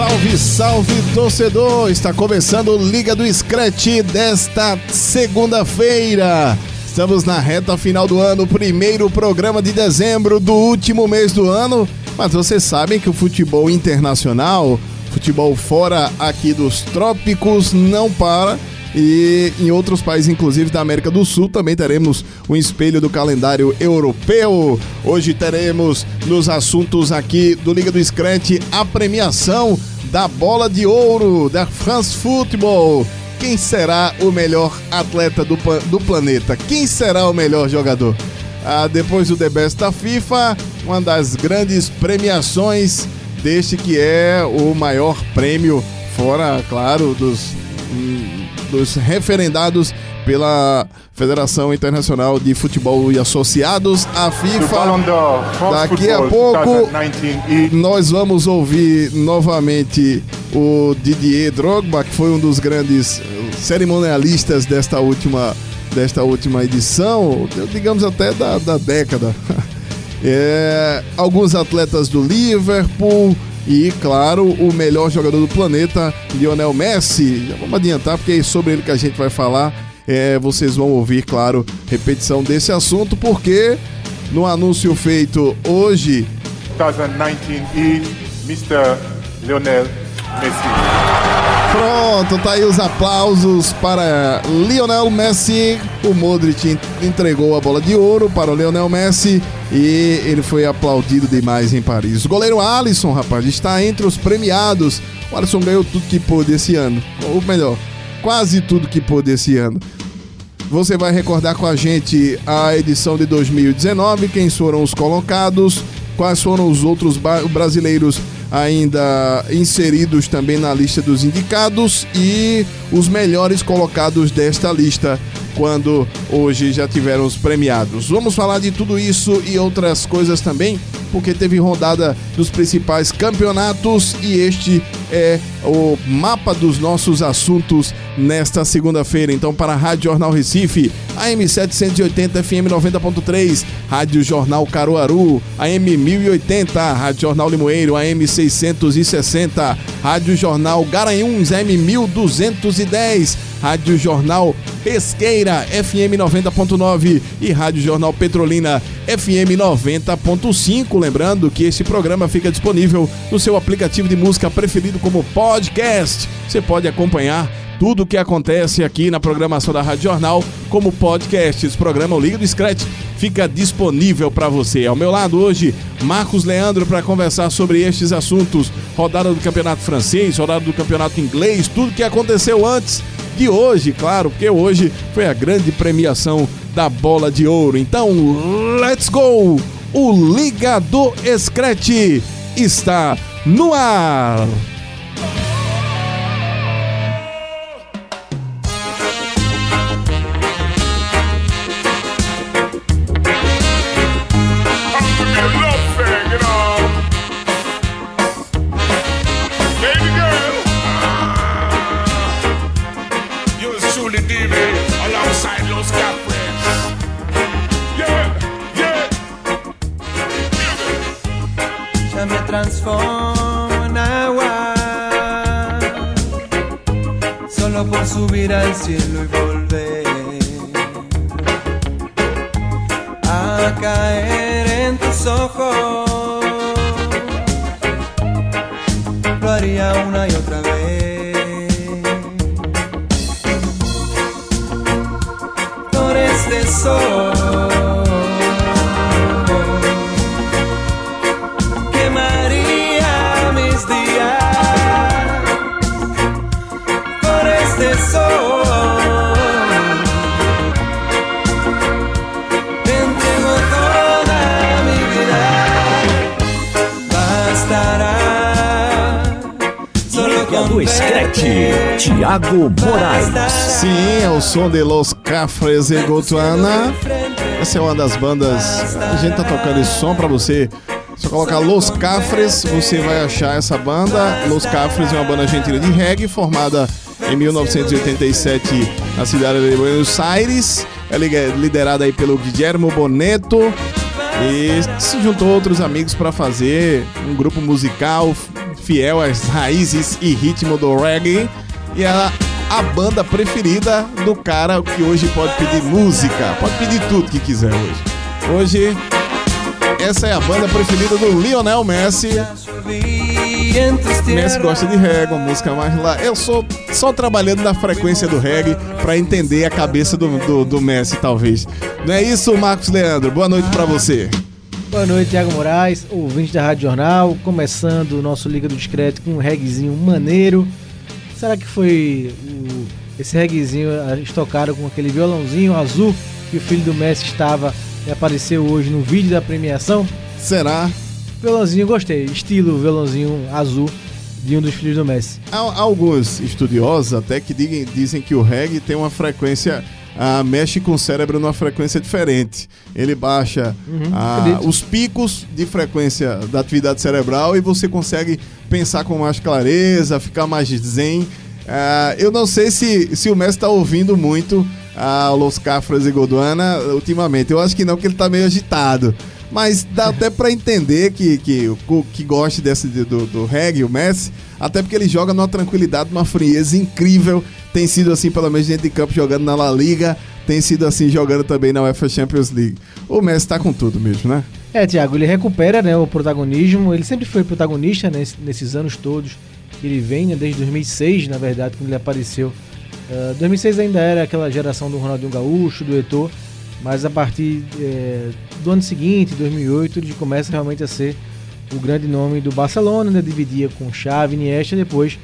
Salve, salve torcedor! Está começando Liga do Scratch desta segunda-feira. Estamos na reta final do ano, primeiro programa de dezembro do último mês do ano. Mas vocês sabem que o futebol internacional, futebol fora aqui dos trópicos, não para. E em outros países, inclusive da América do Sul, também teremos um espelho do calendário europeu. Hoje teremos nos assuntos aqui do Liga do Scratch a premiação da bola de ouro da France Football. Quem será o melhor atleta do, do planeta? Quem será o melhor jogador? Ah, depois do The Best da FIFA, uma das grandes premiações deste que é o maior prêmio, fora, claro, dos, dos referendados pela Federação Internacional de Futebol e Associados, a FIFA. Daqui a pouco nós vamos ouvir novamente o Didier Drogba, que foi um dos grandes cerimonialistas desta última, desta última edição, digamos até da, da década. É, alguns atletas do Liverpool, e, claro, o melhor jogador do planeta, Lionel Messi. Já vamos adiantar, porque é sobre ele que a gente vai falar. É, vocês vão ouvir, claro, repetição desse assunto, porque no anúncio feito hoje. 2019 e Mr. Lionel Messi. Pronto, tá aí os aplausos para Lionel Messi. O Modric entregou a bola de ouro para o Lionel Messi e ele foi aplaudido demais em Paris. O goleiro Alisson, rapaz, está entre os premiados. O Alisson ganhou tudo que pôde esse ano. Ou melhor, quase tudo que pôde esse ano. Você vai recordar com a gente a edição de 2019, quem foram os colocados, quais foram os outros brasileiros ainda inseridos também na lista dos indicados e os melhores colocados desta lista quando hoje já tiveram os premiados. Vamos falar de tudo isso e outras coisas também, porque teve rodada dos principais campeonatos e este é o mapa dos nossos assuntos nesta segunda-feira. Então, para a Rádio Jornal Recife, AM 780 FM 90.3, Rádio Jornal Caruaru, AM 1080, Rádio Jornal Limoeiro, AM 660, Rádio Jornal Garanhuns, AM 1210, Rádio Jornal Pesqueira, FM 90.9 e Rádio Jornal Petrolina, FM 90.5. Lembrando que este programa fica disponível no seu aplicativo de música preferido como podcast. Você pode acompanhar tudo o que acontece aqui na programação da Rádio Jornal como podcast. Esse programa, o Liga do Scratch, fica disponível para você. Ao meu lado hoje, Marcos Leandro para conversar sobre estes assuntos. Rodada do Campeonato Francês, rodada do Campeonato Inglês, tudo que aconteceu antes de hoje, claro, porque hoje foi a grande premiação da bola de ouro. Então, let's go! O Liga do Scratch está no ar! Subir al cielo y volver a caer en tus ojos. Lo haría una y otra vez. Flores de sol. Tiago Moraes. Sim, é o som de Los Cafres e Gotuana. Essa é uma das bandas. A gente tá tocando esse som pra você. Só colocar Los Cafres, você vai achar essa banda. Los Cafres é uma banda argentina de reggae formada em 1987 na cidade de Buenos Aires. É liderada aí pelo Guillermo Boneto. E se juntou outros amigos para fazer um grupo musical fiel às raízes e ritmo do reggae. E ela a banda preferida do cara que hoje pode pedir música, pode pedir tudo que quiser hoje. Hoje, essa é a banda preferida do Lionel Messi. Messi gosta de reggae, uma música mais lá. Eu sou só trabalhando na frequência do reggae para entender a cabeça do, do, do, Messi, talvez. Não é isso, Marcos Leandro? Boa noite para você. Boa noite, Thiago Moraes, ouvinte da Rádio Jornal, começando o nosso Liga do Discreto com um reggaezinho maneiro. Será que foi o, esse reggaezinho estocaram com aquele violãozinho azul que o filho do Messi estava e apareceu hoje no vídeo da premiação? Será? Violãozinho, gostei. Estilo violãozinho azul de um dos filhos do Messi. Há alguns estudiosos até que dizem, dizem que o reggae tem uma frequência ah, mexe com o cérebro numa frequência diferente. Ele baixa uhum, ah, os picos de frequência da atividade cerebral e você consegue pensar com mais clareza, ficar mais zen. Ah, eu não sei se, se o mestre está ouvindo muito a Los Cafras e Goduana ultimamente. Eu acho que não, porque ele está meio agitado. Mas dá até para entender que, que, que goste desse, do, do reggae, o Messi, até porque ele joga numa tranquilidade, numa frieza incrível tem sido assim, pelo menos dentro de campo, jogando na La Liga, tem sido assim, jogando também na UEFA Champions League. O Messi tá com tudo mesmo, né? É, Thiago, ele recupera né, o protagonismo, ele sempre foi protagonista né, nesses anos todos que ele vem, né, desde 2006, na verdade, quando ele apareceu. Uh, ah, 2006 ainda era aquela geração do Ronaldinho Gaúcho, do Eto'o, mas a partir é, do ano seguinte, 2008, ele começa realmente a ser o grande nome do Barcelona, né, dividia com Xavi, Iniesta, depois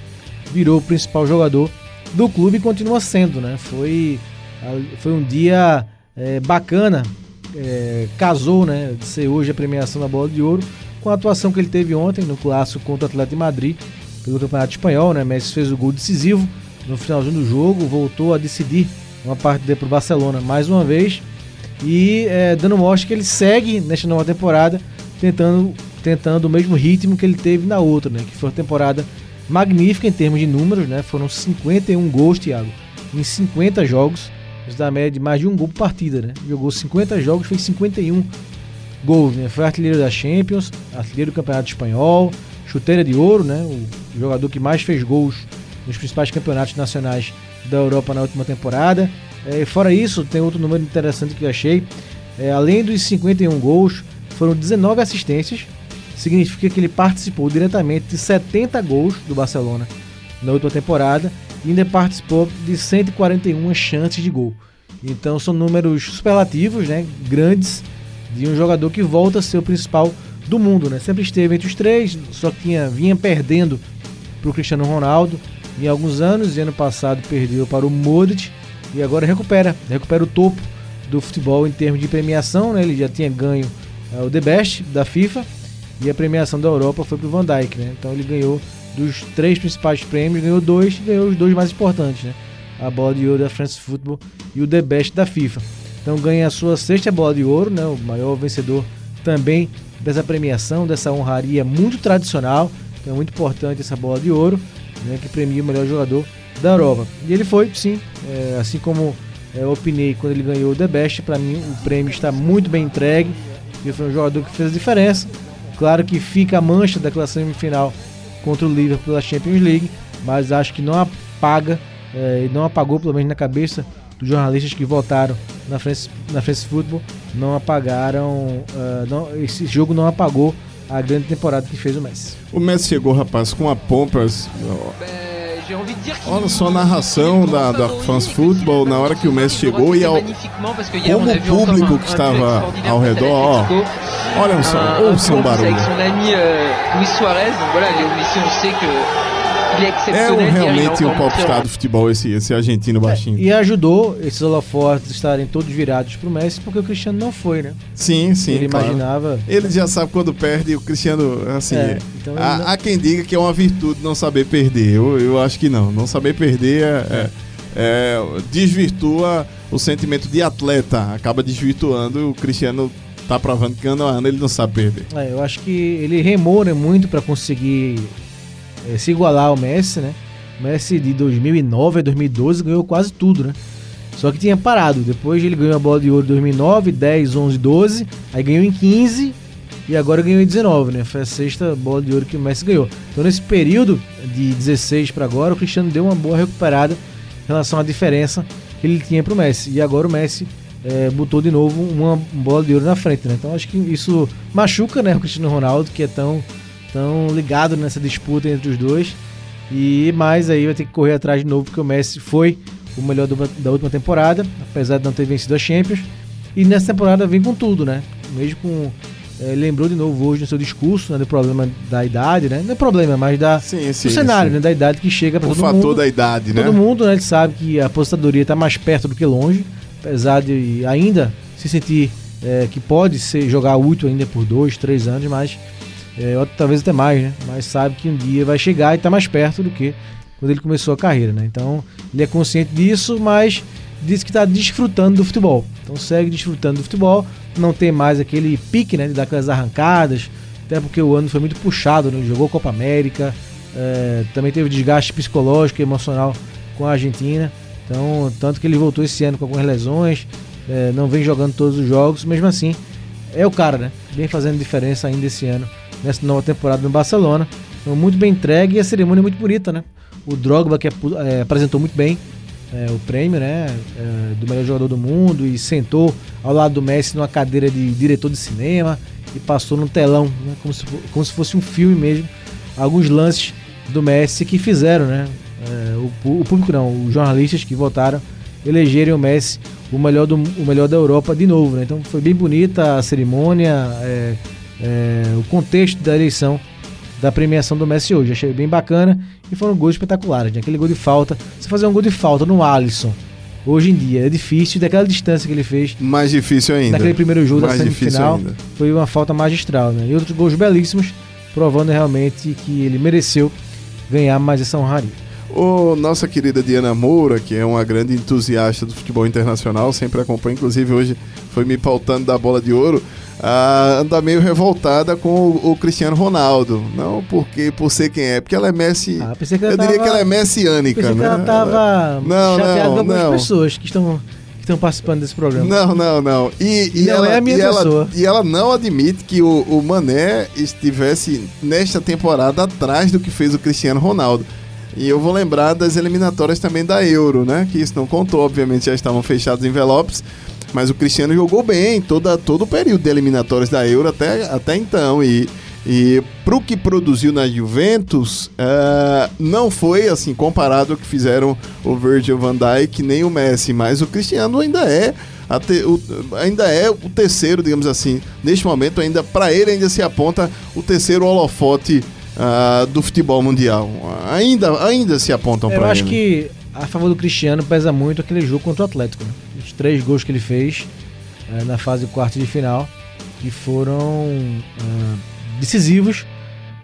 virou o principal jogador do clube continua sendo, né? Foi, foi um dia é, bacana, é, casou, né? De ser hoje a premiação da Bola de Ouro com a atuação que ele teve ontem no clássico contra o Atlético de Madrid pelo Campeonato Espanhol, né? Messi fez o gol decisivo no finalzinho do jogo, voltou a decidir uma partida para o Barcelona mais uma vez e é, dando mostra que ele segue nesta nova temporada tentando tentando o mesmo ritmo que ele teve na outra, né? Que foi a temporada magnífica em termos de números, né? Foram 51 gols, Thiago, em 50 jogos. Isso dá média de mais de um gol por partida, né? Jogou 50 jogos, fez 51 gols, né? Foi artilheiro da Champions, artilheiro do Campeonato Espanhol, chuteira de ouro, né? O jogador que mais fez gols nos principais campeonatos nacionais da Europa na última temporada. É, fora isso, tem outro número interessante que eu achei. É, além dos 51 gols, foram 19 assistências, significa que ele participou diretamente de 70 gols do Barcelona na última temporada e ainda participou de 141 chances de gol. Então são números superlativos, né, grandes de um jogador que volta a ser o principal do mundo, né? Sempre esteve entre os três, só tinha, vinha perdendo para o Cristiano Ronaldo em alguns anos. E ano passado perdeu para o Modric e agora recupera, recupera o topo do futebol em termos de premiação, né? Ele já tinha ganho é, o The Best da FIFA e a premiação da Europa foi pro Van Dijk, né? Então ele ganhou dos três principais prêmios, ganhou dois e ganhou os dois mais importantes, né? A bola de ouro da France Football e o The Best da FIFA. Então ganha a sua sexta bola de ouro, né? O maior vencedor também dessa premiação, dessa honraria muito tradicional. Então é muito importante essa bola de ouro, né? Que premia o melhor jogador da Europa. E ele foi, sim, é, assim como é, eu opinei quando ele ganhou o The Best, para mim o prêmio está muito bem entregue. Ele foi um jogador que fez a diferença Claro que fica a mancha daquela semifinal contra o Liverpool da Champions League, mas acho que não apaga é, não apagou, pelo menos na cabeça dos jornalistas que votaram na France, na France Football, não apagaram, uh, não, esse jogo não apagou a grande temporada que fez o Messi. O Messi chegou, rapaz, com a pompas. Olha só a narração da, da France Football na hora que o Messi chegou e ao, como o público que estava ao redor, ó, Olha só, ouça o barulho. Avec son ami Luis Suarez, donc voilà, Léo Messi, on sait que É um, realmente um popstar do futebol esse, esse argentino baixinho. E ajudou esses holofotes estarem todos virados pro Messi, porque o Cristiano não foi, né? Sim, sim. Ele claro. imaginava. Ele já sabe quando perde, o Cristiano, assim. É, então há, não- há quem diga que é uma virtude não saber perder. Eu, eu acho que não. Não saber perder é, é- é- desvirtua o sentimento de atleta. Acaba desvirtuando. O Cristiano tá provando que ano a ano ele não sabe perder. É, eu acho que ele remou né, muito para conseguir é, se igualar ao Messi, né? O Messi de 2009 a 2012 ganhou quase tudo, né? Só que tinha parado. Depois ele ganhou a bola de ouro em 2009, 10, 11, 12. Aí ganhou em 15 e agora ganhou em 19, né? Foi a sexta bola de ouro que o Messi ganhou. Então nesse período de 16 para agora, o Cristiano deu uma boa recuperada em relação à diferença que ele tinha pro Messi. E agora o Messi é, botou de novo uma bola de ouro na frente, né? Então acho que isso machuca, né, o Cristiano Ronaldo, que é tão, tão ligado nessa disputa entre os dois. E mais aí vai ter que correr atrás de novo, porque o Messi foi o melhor do- da última temporada, apesar de não ter vencido a Champions. E nessa temporada vem com tudo, né? Mesmo com. é, lembrou de novo hoje no seu discurso, né, do problema da idade, né? Não é problema, mas da, Sim, sim. do cenário, sim. né? Da idade que chega para O todo fator mundo. da idade, né? Todo mundo, né, ele sabe que a aposentadoria está mais perto do que longe, apesar de ainda se sentir é, que pode ser jogar útil ainda por dois, três anos, mas é, ou talvez até mais, né? Mas sabe que um dia vai chegar e está mais perto do que quando ele começou a carreira, né? Então ele é consciente disso, mas diz que está desfrutando do futebol. Então segue desfrutando do futebol, não tem mais aquele pique, né, de dar aquelas arrancadas, até porque o ano foi muito puxado, né? Jogou Copa América, é, também teve desgaste psicológico e emocional com a Argentina. Então, tanto que ele voltou esse ano com algumas lesões, é, não vem jogando todos os jogos, mesmo assim, é o cara, né? Vem fazendo diferença ainda esse ano, nessa nova temporada no Barcelona. Então, muito bem entregue e a cerimônia é muito bonita, né? O Drogba, que apu- é, apresentou muito bem é, o prêmio, né? é, do melhor jogador do mundo e sentou ao lado do Messi numa cadeira de diretor de cinema e passou no telão, né? Como se, como se fosse um filme mesmo, alguns lances do Messi que fizeram, né? É, o, o público não, os jornalistas que votaram elegerem o Messi o melhor, do, o melhor da Europa de novo, né? Então foi bem bonita a cerimônia, é, é, o contexto da eleição da premiação do Messi hoje. Achei bem bacana e foram gols espetaculares. Né? Aquele gol de falta, você fazer um gol de falta no Alisson, hoje em dia é difícil, daquela distância que ele fez Mais difícil ainda. naquele primeiro jogo Mais da semifinal, foi uma falta magistral. Né? E outros gols belíssimos, provando realmente que ele mereceu ganhar mais essa honraria. O nossa querida Diana Moura, que é uma grande entusiasta do futebol internacional, sempre acompanha, inclusive hoje foi me pautando da bola de ouro, ah, anda meio revoltada com o, o Cristiano Ronaldo. Não porque por ser quem é, porque ela é Messi. Ah, ela eu diria tava- que ela é messiânica, Pensei que né? ela estava Não, chateada não, com algumas não. pessoas que estão, estão participando desse programa. Não, não, não. E, e Não ela, é a minha e ela- pessoa. e ela não admite que o, o Mané estivesse nesta temporada atrás do que fez o Cristiano Ronaldo. E eu vou lembrar das eliminatórias também da Euro, né? Que isso não contou, obviamente já estavam fechados os envelopes. Mas o Cristiano jogou bem toda, todo o período de eliminatórias da Euro até, até então. E, e pro que produziu na Juventus, eh, não foi assim comparado ao que fizeram o Virgil van Dijk nem o Messi. Mas o Cristiano ainda é te- o- ainda é o terceiro, digamos assim. Neste momento, ainda para ele ainda se aponta o terceiro holofote ah, do futebol mundial. Ainda, ainda se apontam Eu para ele. acho que a favor do Cristiano pesa muito aquele jogo contra o Atlético. né? Os três gols que ele fez eh, na fase de quarto de final, que foram ah, decisivos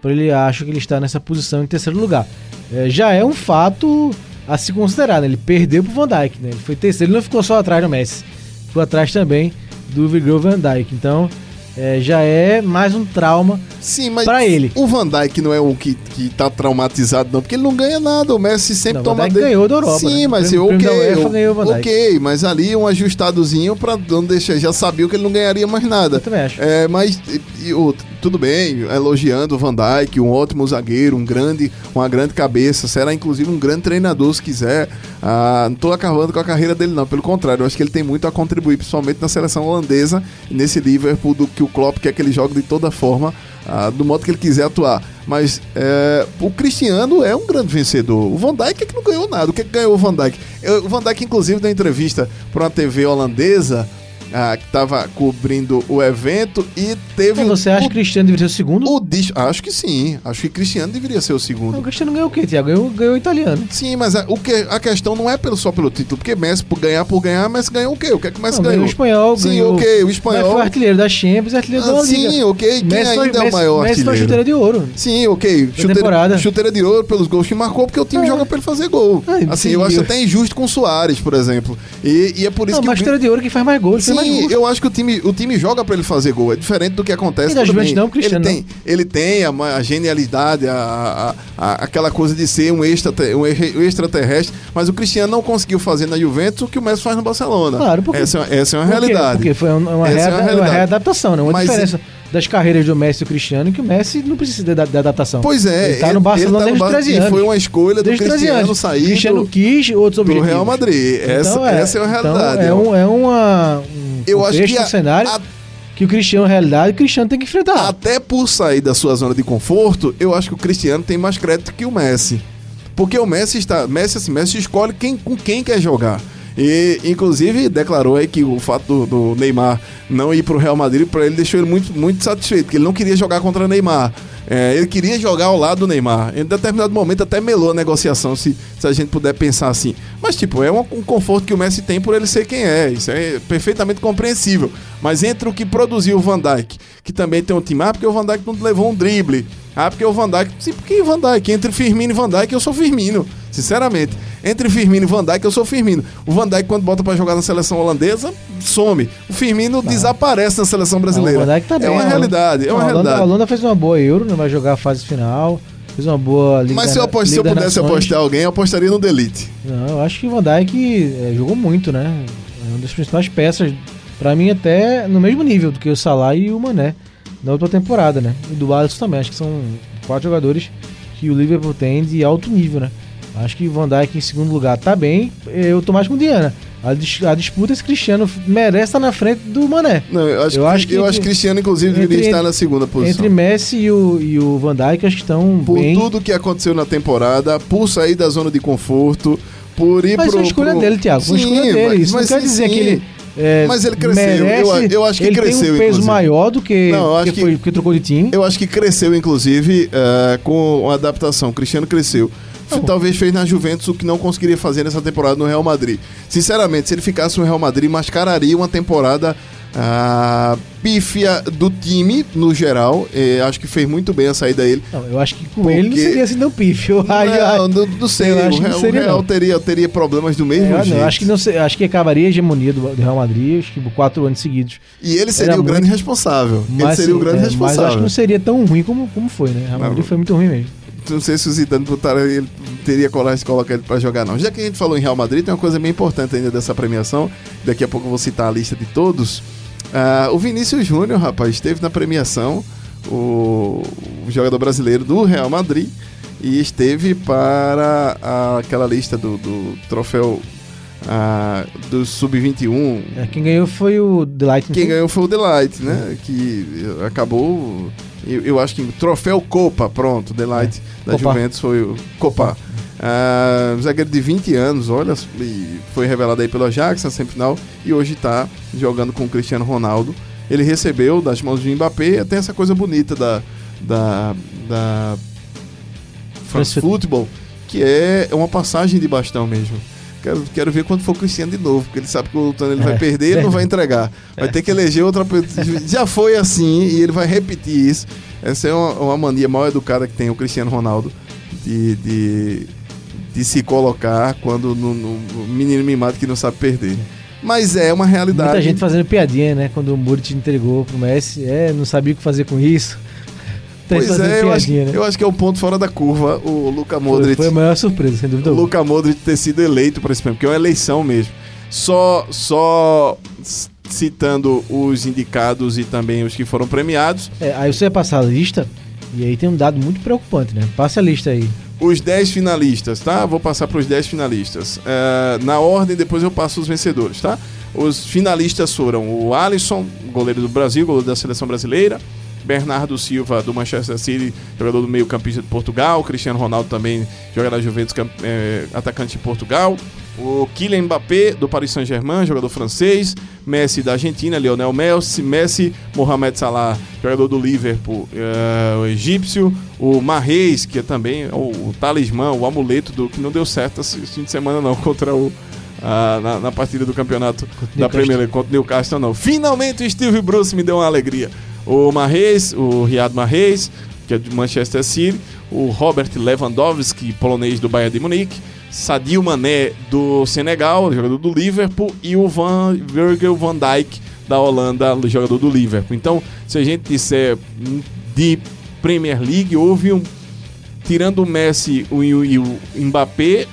para ele acho que ele está nessa posição em terceiro lugar. Eh, já é um fato a se considerar, né? Ele perdeu pro Van Dijk, né? Ele foi terceiro, ele não ficou só atrás do Messi, ficou atrás também do Virgil Van Dijk. Então eh, já é mais um trauma Sim, mas pra ele. o Van Dijk não é o que, que tá traumatizado, não, porque ele não ganha nada. O Messi sempre Não, o toma Van Dijk ganhou da Europa, Sim, né? mas O ok, eu- o Van ok, mas ali um ajustadozinho pra não deixar. Já sabia que ele não ganharia mais nada. Eu também acho. É, mas e- e o- tudo bem, elogiando o Van Dijk, um ótimo zagueiro, um grande, uma grande cabeça, será inclusive um grande treinador se quiser. Ah, não tô acabando com a carreira dele não, pelo contrário, eu acho que ele tem muito a contribuir, principalmente na seleção holandesa nesse Liverpool do que o Klopp quer que ele jogue de toda forma, ah, do modo que ele quiser atuar. Mas é, o Cristiano é um grande vencedor. O Van Dijk é que não ganhou nada. O que, que ganhou o Van Dijk? O Van Dijk, inclusive, deu entrevista para uma TV holandesa ah, que estava cobrindo o evento e teve Mas você acha o, que Cristiano deveria ser o segundo? o dis- Acho que sim. Acho que Cristiano deveria ser o segundo. Não, o Cristiano ganhou o quê, Thiago? Ganhou, ganhou o italiano. Sim, mas a, o que, a questão não é pelo, só pelo título, porque Messi, por ganhar por ganhar, Messi ganhou o quê? O que é que o Messi Não, ganhou? o espanhol, Sim, ganhou. ok, o Mas espanhol. foi artilheiro da Champions e artilheiro da Ah, La Liga. sim, ok. Quem Messi foi- ainda é o Messi- maior Messi foi artilheiro? chuteira de ouro. Sim, ok. Chuteira, temporada. chuteira de ouro pelos gols que marcou, porque o time É. joga pra ele fazer gol. É, assim, sim, eu acho eu- até injusto com o Soares, por exemplo. E, e é por isso Não, que. mas chuteira de ouro que faz mais gols. fez mais eu acho que o time, o time joga pra ele fazer gol. É diferente do que acontece E tudo Juventus não, Cristiano ele tem, ele tem a, a genialidade, a, a- a- aquela coisa de ser um, extra, um e- extraterrestre, mas o Cristiano não conseguiu fazer na Juventus o que o Messi faz no Barcelona. Claro, porque- essa, é- essa é uma Por quê? realidade. Porque foi uma, uma, Essa é uma uma readaptação, né? Uma Mas diferença das carreiras do Messi e do Cristiano que o Messi não precisa de, de adaptação. Pois é, Ele tá no Barcelona ele tá no desde os Bar- 13 e anos. foi uma escolha do Desde 13 Cristiano sair Cristiano do, quis outros do objetivos. Real Madrid. Essa, Então, essa é uma então realidade. é, um, é uma, um Eu acho que a- um cenário a- que o Cristiano, realidade, o Cristiano tem que enfrentar. Até por sair da sua zona de conforto, eu acho que o Cristiano tem mais crédito que o Messi. Porque o Messi está. Messi, assim, Messi escolhe quem, com quem quer jogar. E, inclusive, declarou aí que o fato do, do Neymar não ir pro Real Madrid, para ele deixou ele muito, muito satisfeito, porque ele não queria jogar contra o Neymar. É, ele queria jogar ao lado do Neymar. Em determinado momento até melou a negociação, se, se a gente puder pensar assim. Mas, tipo, é um, um conforto que o Messi tem por ele ser quem é. Isso é perfeitamente compreensível. Mas entre o que produziu o Van Dijk, que também tem um time, ah, porque o Van Dijk não levou um drible. Ah, porque o Van Dijk. Sim, porque Van Dijk? Entre Firmino e Van Dijk, eu sou Firmino. Sinceramente. Entre Firmino e Van Dijk, eu sou Firmino. O Van Dijk, quando bota pra jogar na seleção holandesa, some. O Firmino desaparece na seleção brasileira. O Van Dijk tá é uma realidade, é Não, uma a Holanda, realidade. A Holanda fez uma boa Euro, né? vai jogar a fase final. Fez uma boa Liga Mas se eu, da- apost- se eu pudesse Nações. apostar alguém, eu apostaria no Delite. Não, eu acho que o Van Dijk eh, jogou muito, né? É uma das principais peças, pra mim até no mesmo nível do que o Salah e o Mané na outra temporada, né? E do Alisson também, acho que são quatro jogadores que o Liverpool tem de alto nível, né? Acho que o Van Dijk em segundo lugar tá bem, eu tô mais com o Diana. A, dis- a disputa esse Cristiano merece estar na frente do Mané. Não, eu acho, Eu que, acho que eu acho Cristiano, inclusive, entre- deveria estar na segunda posição. Entre Messi e o, e o Van Dijk, acho que estão Por bem. tudo que aconteceu na temporada, por sair da zona de conforto, por ir Mas pro... foi a escolha pro- dele, Thiago. Sim, escolha dele. mas- Isso mas não quer sim, dizer sim. que ele. é, Mas ele cresceu. merece- Eu- eu acho que ele cresceu, tem um peso inclusive. maior do que, Não, eu acho que, que- foi, que trocou de time. Eu acho que cresceu, inclusive, eh, com a adaptação. O Cristiano cresceu. Talvez fez na Juventus o que não conseguiria fazer nessa temporada no Real Madrid. Sinceramente, se ele ficasse no Real Madrid, mascararia uma temporada ah, pífia do time, no geral. Eh, acho que fez muito bem a saída dele. Não, eu acho que com Porque- ele não seria assim tão pífio. Acho- Não, não, não sei. eu o acho que não Real, o seria, Real não. teria, teria problemas do mesmo É, não, jeito. eu acho que não acho que acabaria a hegemonia do, do Real Madrid, acho que por quatro anos seguidos. E ele seria Era o grande muito- responsável. ele Mas, seria o grande é, Mas eu acho que responsável. não seria tão ruim como, como foi, né? O Real Não. Madrid foi muito ruim mesmo. Não sei se o Zidane botaria, ele teria coragem de colocar ele pra jogar, não. Já que a gente falou em Real Madrid, tem uma coisa bem importante ainda dessa premiação. Daqui a pouco eu vou citar a lista de todos. Ah, o Vinícius Júnior, rapaz, esteve na premiação, o, o jogador brasileiro do Real Madrid, e esteve para a- aquela lista do, do troféu ah, do Sub-21. É, quem ganhou foi o Delight. Quem ganhou foi o Delight, né? Que acabou. Eu, eu acho que troféu Copa, pronto. Delight da Copa. Juventus foi o Copa. Ah, zagueiro de 20 anos, olha, foi revelado aí pelo Ajax na semifinal e hoje tá jogando com o Cristiano Ronaldo. Ele recebeu das mãos do Mbappé, tem essa coisa bonita da, da, da France Football, que é uma passagem de bastão mesmo. Quero, quero ver quando for o Cristiano de novo, porque ele sabe que o Lutano ele vai É, perder, ele não vai entregar. Vai ter que eleger outra pessoa. Já foi assim e ele vai repetir isso. Essa é uma, uma mania mal educada que tem o Cristiano Ronaldo de, de, de se colocar quando no, no- no menino mimado que não sabe perder. Mas é uma realidade. Muita gente fazendo piadinha, né? Quando o Muric entregou pro Messi, é, não sabia o que fazer com isso. Pois é, eu acho, né? eu acho que é um ponto fora da curva o Luca Foi, Modric. foi a maior surpresa, sem dúvida. o. Luca Modric ter sido eleito para esse prêmio, porque é uma eleição mesmo. Só, só citando os indicados e também os que foram premiados, É, aí você vai passar a lista, e aí tem um dado muito preocupante, né? Passa a lista aí. os 10 finalistas, tá? Vou passar para os 10 finalistas. É, na ordem, depois eu passo os vencedores, tá? Os finalistas foram o Alisson, goleiro do Brasil, goleiro da seleção brasileira. Bernardo Silva, do Manchester City, jogador do meio campista de Portugal. Cristiano Ronaldo também joga na Juventus, é, atacante de Portugal. O Kylian Mbappé, do Paris Saint-Germain, jogador francês. Messi, da Argentina, Lionel Messi. Messi, Mohamed Salah, jogador do Liverpool, eh, o egípcio. O Marreis, que é também o, o talismã, o amuleto do que não deu certo esse fim de semana não, contra o... ah, na, na partida do campeonato da. Premier League contra o Newcastle, não. Finalmente o Steve Bruce me deu uma alegria. O Marreis, o Riyad Mahrez, que é de Manchester City, o Robert Lewandowski, polonês do Bayern de Munique, Sadio Mané do Senegal, jogador do Liverpool, e o Van Virgil van Dijk da Holanda, jogador do Liverpool. Então, se a gente disser de Premier League, houve um tirando o Messi o- e o, Mbappé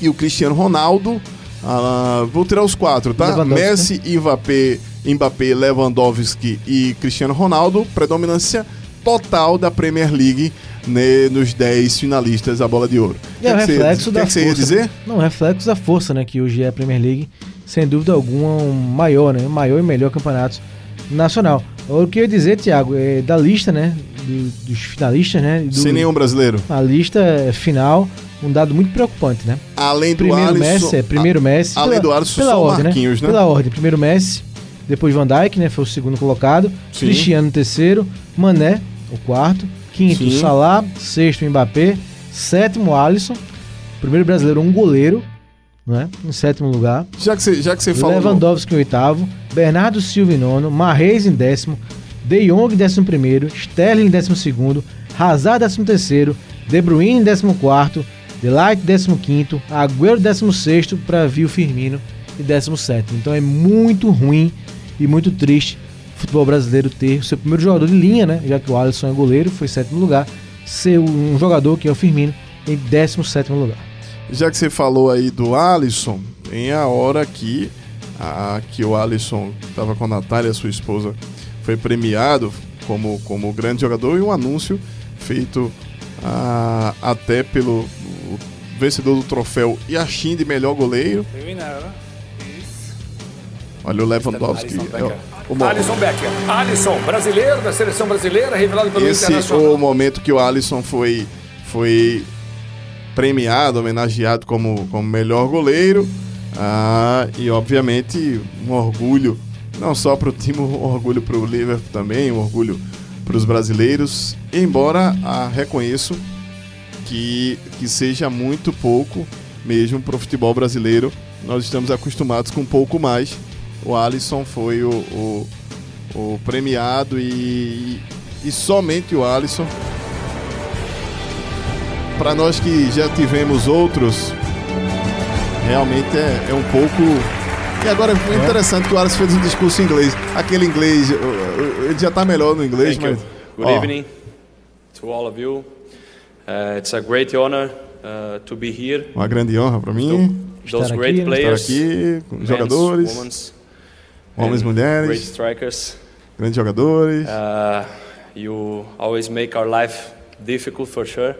e o Cristiano Ronaldo, ah, vou tirar os quatro, tá? Messi, Mbappé, Mbappé, Lewandowski e Cristiano Ronaldo, predominância total da Premier League né, nos 10 finalistas da Bola de Ouro. E é o que que você- reflexo o que da que você força. ia dizer? Não, reflexo da força, né? Que hoje é a Premier League, sem dúvida alguma, um maior, né? Maior e melhor campeonato nacional. O que eu ia dizer, Thiago, é da lista, né? do- dos finalistas, né? Do, Sem nenhum brasileiro. A lista final, um dado muito preocupante, né? Além do Primeiro Alisson, Messi, é, primeiro Messi. além pela- do Alisson, pela só ordem, Marquinhos, né? Pela ordem. Primeiro Messi, depois Van Dijk, né? Foi o segundo colocado. Sim. Cristiano, terceiro. Mané, o quarto. Quinto, Sim. Salah. Sexto, Mbappé. Sétimo, Alisson. Primeiro brasileiro, um goleiro, né? Em sétimo lugar. já que você, já que você falou... Lewandowski em oitavo. Bernardo Silva em nono. Marreis em décimo. De Jong em décimo primeiro. Sterling em décimo segundo. Hazard décimo terceiro. De Bruyne em décimo quarto. Delight décimo quinto. Agüero décimo sexto. Para vir o Firmino em décimo sétimo. Então é muito ruim e muito triste o futebol brasileiro ter o seu primeiro jogador de linha, né? Já que o Alisson é goleiro, foi sétimo lugar. Ser um jogador que é o Firmino em décimo sétimo lugar. Já que você falou aí do Alisson, tem a hora que, a, que o Alisson estava com a Natália, sua esposa, foi premiado como, como grande jogador e um anúncio feito ah, até pelo vencedor do troféu Yashin de melhor goleiro. Olha o Lewandowski. é o- Alisson Becker. Alisson, brasileiro da seleção brasileira, revelado pelo esse Internacional. o momento que o Alisson foi, foi premiado, homenageado como, como melhor goleiro. Ah, e obviamente um orgulho, não só para o time, um orgulho para o Liverpool também, um orgulho para os brasileiros. Embora ah, reconheço que, que seja muito pouco mesmo para o futebol brasileiro. Nós estamos acostumados com um pouco mais. O Alisson foi o, o, o premiado e, e somente o Alisson. Para nós que já tivemos outros, realmente é, é um pouco. E agora foi interessante que o Alisson fez um discurso em inglês. Aquele inglês, ele já tá melhor no inglês, Thank you. mas. Good ó, evening to all of you. Uh, it's a great honor uh, to be here. Uma grande honra para mim Those Estar great aqui, né? estar players, aqui com jogadores, women's, homens e and great mulheres, strikers. grandes jogadores. Uh, you always make our life difficult for sure.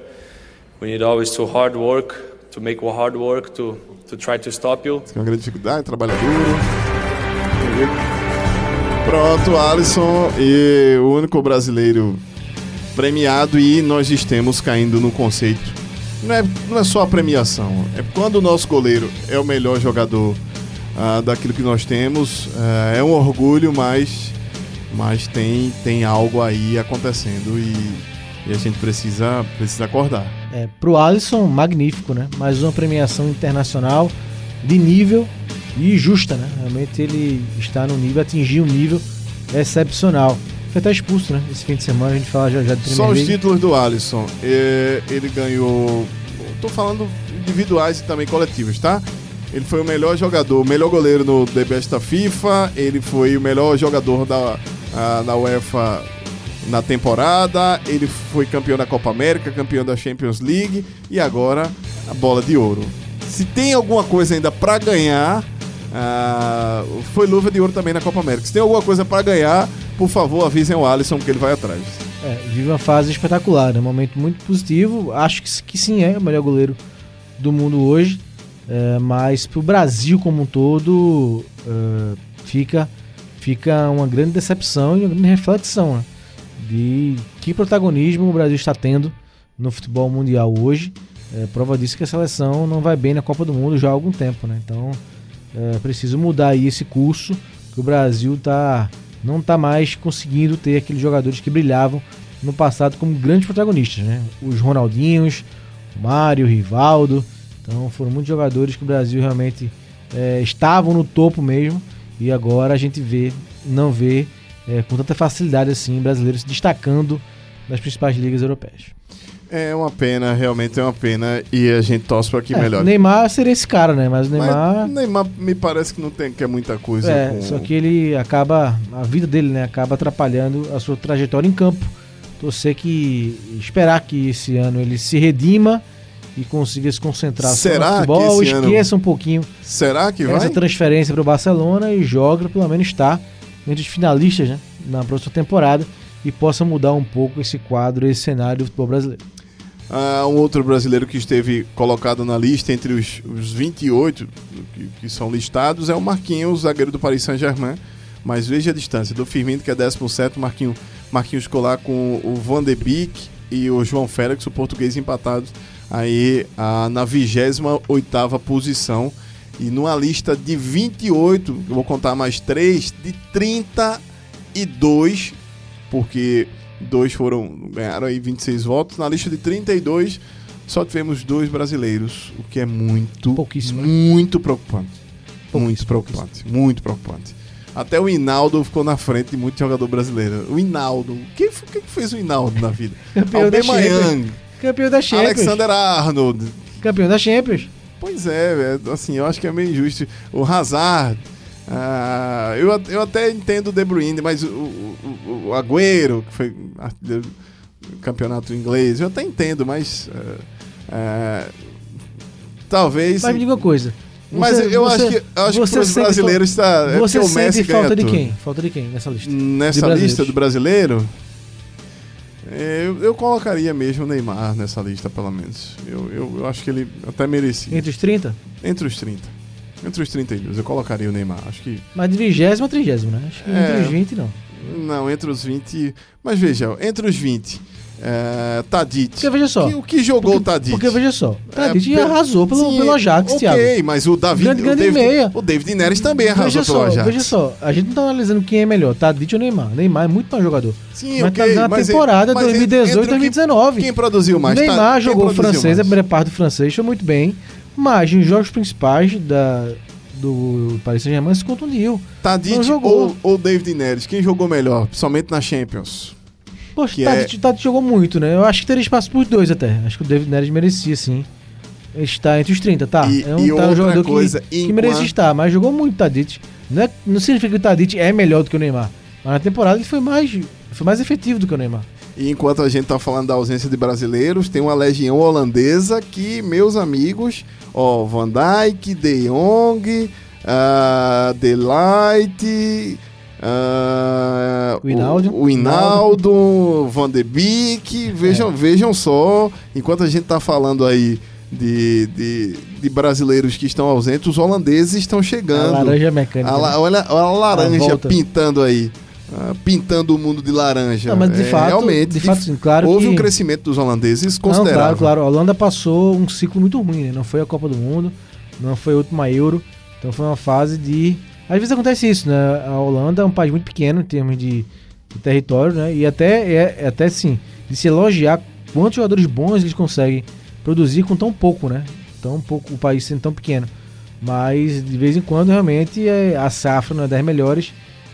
We need always to hard work, to make hard work to, to try to stop you. Tem uma grande dificuldade, trabalha duro. Pronto, Alisson e o único brasileiro premiado e nós estamos caindo no conceito. Não é, não é só a premiação, é quando o nosso goleiro é o melhor jogador ah, daquilo que nós temos, ah, é um orgulho, mas, mas tem, tem algo aí acontecendo e, e a gente precisa, precisa acordar. É, pro Alisson, magnífico, né? Mais uma premiação internacional de nível e justa, né? Realmente ele está no nível, atingiu um nível excepcional. Foi até expulso, né? Esse fim de semana, a gente fala já, já de Só os títulos do Alisson. É, ele ganhou. Tô falando individuais e também coletivos, tá? Ele foi o melhor jogador, o melhor goleiro no The Best da FIFA. Ele foi o melhor jogador da, a, da UEFA na temporada. Ele foi campeão da Copa América, campeão da Champions League e agora a bola de ouro. Se tem alguma coisa ainda pra ganhar, ah, foi luva de ouro também na Copa América. Se tem alguma coisa pra ganhar, por favor, avisem o Alisson que ele vai atrás. É, vive uma fase espetacular, né? Um momento muito positivo. Acho que, que sim é o melhor goleiro do mundo hoje. É, mas pro Brasil como um todo é, fica, fica uma grande decepção e uma grande reflexão né? de que protagonismo o Brasil está tendo no futebol mundial hoje. É, prova disso que a seleção não vai bem na Copa do Mundo já há algum tempo, né? Então é preciso mudar aí esse curso que o Brasil tá, não está mais conseguindo ter aqueles jogadores que brilhavam no passado como grandes protagonistas, né? Os Ronaldinhos, o Mário, o Rivaldo. Então foram muitos jogadores que o Brasil realmente é, estavam no topo mesmo e agora a gente vê, não vê é, com tanta facilidade assim brasileiros se destacando nas principais ligas europeias. É uma pena, realmente é uma pena. E a gente torce para que É, melhore. Neymar seria esse cara, né? Mas o Neymar. Mas Neymar me parece que não tem que é muita coisa. É, com- só que ele acaba, a vida dele, né, acaba atrapalhando a sua trajetória em campo. Torcer que, esperar que esse ano ele se redima e consiga se concentrar Será no que futebol, ano- esqueça um pouquinho Será que essa vai? transferência para o Barcelona e joga pelo menos estar entre os finalistas, né, na próxima temporada e possa mudar um pouco esse quadro, esse cenário do futebol brasileiro. Ah, um outro brasileiro que esteve colocado na lista entre os, os 28 que, que são listados é o Marquinhos, zagueiro do Paris Saint-Germain. Mas veja a distância do Firmino, que é 17, Marquinhos, Marquinhos colar com o Van de Beek e o João Félix, o português, empatados aí ah, na 28 posição. E numa lista de 28, eu vou contar mais três, de 32, porque dois foram ganharam aí 26 votos. Na lista de 32, só tivemos dois brasileiros, o que é muito, Pouquíssimo, né? muito preocupante. Muito preocupante, muito preocupante. Até o Hinaldo ficou na frente de muito jogador brasileiro. O Hinaldo, quem, quem que fez o Hinaldo na vida? Da Aubameyang, Campeão da Champions. Alexander Arnold. Campeão da Champions. Pois é, é, assim, eu acho que é meio injusto. O Hazard, ah, eu, eu até entendo o De Bruyne, mas o, o, o- Agüero, que foi campeonato inglês, eu até entendo, mas ah, ah, talvez... Mas me diga uma coisa. Mas Você- eu você- acho que, eu acho que os brasileiros está... É Você porque o Messi sente falta de tudo. quem? Falta de quem nessa lista? Nessa lista do brasileiro, é, eu, eu colocaria mesmo o Neymar nessa lista, pelo menos. Eu, eu, eu acho que ele até merecia. Entre os 30? Entre os 30. Entre os 32, eu colocaria o Neymar. Acho que. Mas de 20 a 30, né? Acho que É. entre os 20 não. Não, entre os 20. Mas veja, entre os 20. É, Tadic. Porque veja só. Que- o que jogou o Tadic? Porque veja só. É, Tadic pe- arrasou pelo, Sim, pelo Ajax, Ok, Thiago. mas o David. Grande- o, grande David meia. o David Neres também arrasou Veja pelo só, Ajax. veja só, a gente não tá analisando quem é melhor, Tadic ou Neymar. Neymar é muito mais jogador. Sim, mas ok, tá a mas temporada mas entre- 2018 entre o que- 2019. Quem produziu mais? Neymar Tá- jogou francês, a mais? primeira parte do francês, foi muito bem. Mas nos jogos principais da, do Paris Saint-Germain se contundiu. Tadic ou, ou David Neres? Quem jogou melhor? Somente na Champions. Poxa, Que Tadic, Tadic jogou muito, né? Eu acho que teria espaço por dois até. Acho que o David Neres merecia, sim. Está entre os 30, tá? E- é um, e tá um jogador coisa, que, que enquanto- merece estar, mas jogou muito Tadic. Não, é, não significa que o Tadic é melhor do que o Neymar. Mas na temporada ele foi mais, foi mais efetivo do que o Neymar. E enquanto a gente tá falando da ausência de brasileiros, tem uma legião holandesa que, meus amigos, ó, Van Dijk, De Jong, ah, De Ah, O Hinaldo. o, o Hinaldo, Van de Beek, vejam, vejam só, enquanto a gente tá falando aí de, de, de brasileiros que estão ausentes, os holandeses estão A chegando. laranja mecânica. A la- né? olha, olha a laranja volta. pintando aí. Ah, pintando o mundo de laranja. Não, mas de É, fato- realmente, de fato, sim, claro houve que- um crescimento dos holandeses Não, considerável. claro, claro. A Holanda passou um ciclo muito ruim, né? Não foi a Copa do Mundo, não foi a última Euro. Então foi uma fase de. Às vezes acontece isso, né? A Holanda é um país muito pequeno em termos de, de território, né? E até, é, é até sim, de se elogiar quantos jogadores bons eles conseguem produzir com tão pouco, né? Tão pouco, o país sendo tão pequeno. Mas de vez em quando realmente é, a safra não é das melhores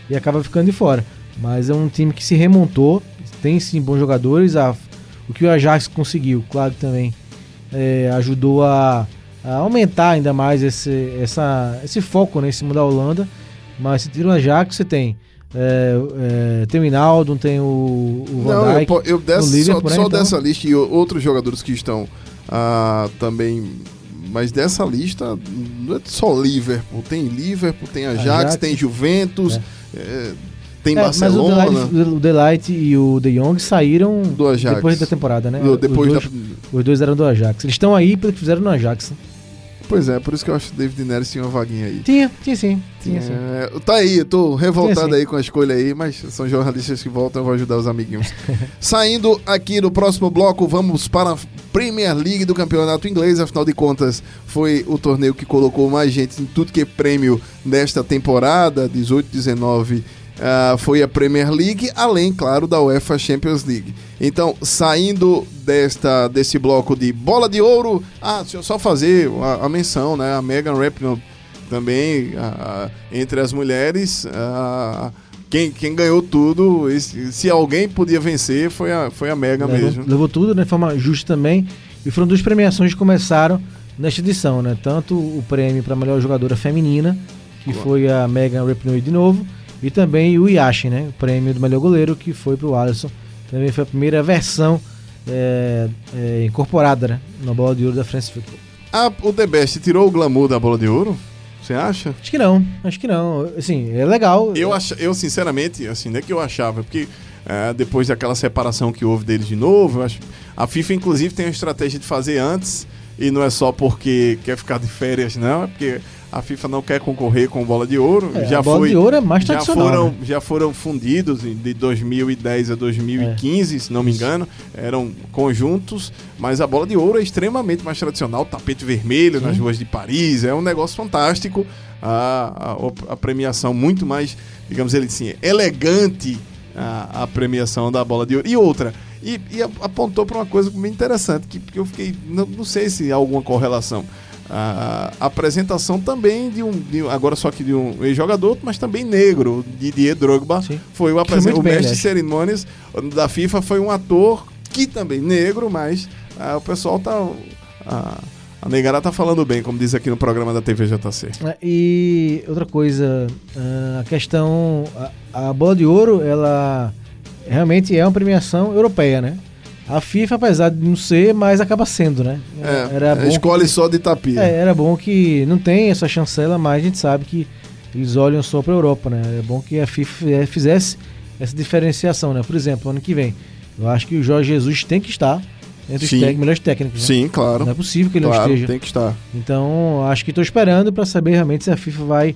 e acaba ficando de fora. Mas é um time que se remontou, tem sim bons jogadores. A, o que o Ajax conseguiu, claro que também é, ajudou a, a aumentar ainda mais esse, essa, esse foco né, em cima da Holanda. Mas se tira o Ajax, você tem. é, é, tem o Hinaldo, tem o, o Van Não, eu, Dijk. po- eu dessa, no só, Liverpool, né, só então- dessa lista e outros jogadores que estão ah, também. Mas dessa lista, não é só Liverpool. Tem Liverpool, tem Ajax, Ajax. tem Juventus, tem É, mas o Barcelona. O Delight e o De Jong saíram depois da temporada, né? do- depois os, da, dois, os dois eram do Ajax. Eles estão aí pelo que fizeram no Ajax. Pois é, por isso que eu acho que o David Neres tinha uma vaguinha aí. Tinha, tinha sim. Tinha sim. É, tá aí, eu tô revoltado Tinha sim. aí com a escolha aí, mas são jornalistas que voltam, eu vou ajudar os amiguinhos. Saindo aqui no próximo bloco, vamos para a Premier League do Campeonato Inglês, afinal de contas, foi o torneio que colocou mais gente em tudo que é prêmio nesta temporada, 18, 19 ah, foi a Premier League, além, claro, da UEFA Champions League. Então, saindo desta, desse bloco de bola de ouro, ah, deixa eu só fazer a, a menção, né? A Megan Rapinoe também, ah, entre as mulheres, ah, quem, quem ganhou tudo, esse- se alguém podia vencer, foi a, foi a Megan levou, mesmo. levou tudo né, de forma justa também. E foram duas premiações que começaram nesta edição, né? Tanto o prêmio para melhor jogadora feminina, que foi a Megan Rapinoe de novo, e também o Yashin, né? O prêmio do melhor goleiro, que foi para o Alisson. Também foi a primeira versão é, é, incorporada né, na bola de ouro da France Football. Ah, o The Best tirou o glamour da bola de ouro? Você acha? Acho que não, acho que não. Assim, é legal. Eu, ach, eu sinceramente, assim, não é que eu achava, porque é, depois daquela separação que houve deles de novo, acho, a FIFA inclusive tem a estratégia de fazer antes, e não é só porque quer ficar de férias, não, é porque a FIFA não quer concorrer com bola de ouro. É, já a bola foi, de ouro é mais já tradicional, foram, né? já foram fundidos de 2010 a 2015, se não me engano, eram conjuntos, mas a bola de ouro é extremamente mais tradicional, tapete vermelho nas ruas de Paris, é um negócio fantástico. A, a, a premiação muito mais, digamos ele assim, elegante a, a premiação da bola de ouro. E outra, e, e apontou para uma coisa bem interessante, que, que eu fiquei, não, não sei se há alguma correlação. A, a apresentação também de um, de um- agora só que de um ex-jogador, mas também negro, Didier Drogba, Sim. foi o, foi apresen- muito o bem, mestre de cerimônias da FIFA, foi um ator que também negro, mas ah, o pessoal tá... A, a negara tá falando bem, como diz aqui no programa da TV JC. É, E outra coisa, ah, a questão, a, a bola de ouro, ela realmente é uma premiação europeia, né? A FIFA, apesar de não ser, mas acaba sendo, né? É, era bom escolhe que, só de tapia. é, era bom que não tem essa chancela, mas a gente sabe que eles olham só para a Europa, né? É bom que a FIFA fizesse essa diferenciação, né? Por exemplo, ano que vem, eu acho que o Jorge Jesus tem que estar entre Sim. os tec- melhores técnicos. né? Sim, claro. Não é possível que ele não claro, esteja. tem que estar. Então, acho que estou esperando para saber realmente se a FIFA vai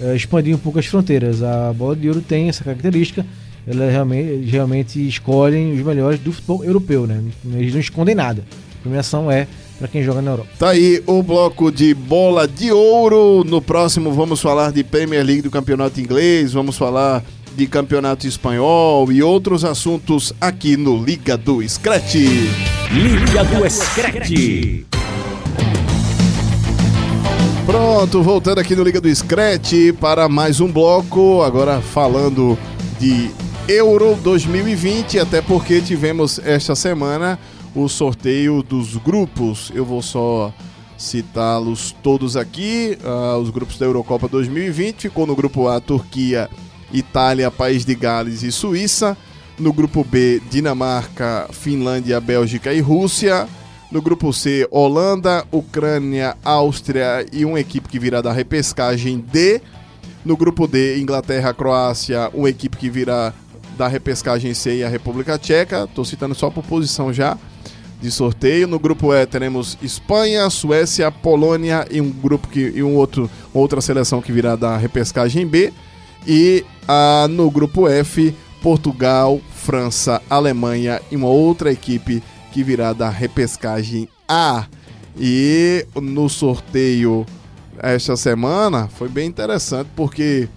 eh, expandir um pouco as fronteiras. A bola de ouro tem essa característica. Ela realmente, eles realmente escolhem os melhores do futebol europeu, né? Eles não escondem nada. A premiação é para quem joga na Europa. Tá aí o bloco de bola de ouro. No próximo vamos falar de Premier League do Campeonato Inglês, vamos falar de Campeonato Espanhol e outros assuntos aqui no Liga do Scratch. Liga do Scratch. Pronto, voltando aqui no Liga do Scratch para mais um bloco, agora falando de Euro 2020, até porque tivemos esta semana o sorteio dos grupos. Eu vou só citá-los todos aqui. Ah, os grupos da Eurocopa 2020 ficou no grupo A Turquia, Itália, País de Gales e Suíça. No grupo B, Dinamarca, Finlândia, Bélgica e Rússia. No grupo C, Holanda, Ucrânia, Áustria e uma equipe que virá da repescagem D. No grupo D, Inglaterra, Croácia, uma equipe que virá da repescagem C e a República Tcheca. Estou citando só por posição já de sorteio. No grupo E teremos Espanha, Suécia, Polônia e um grupo que e um outro outra seleção que virá da repescagem B. E ah, no grupo F, Portugal, França, Alemanha e uma outra equipe que virá da repescagem A. E no sorteio esta semana foi bem interessante porque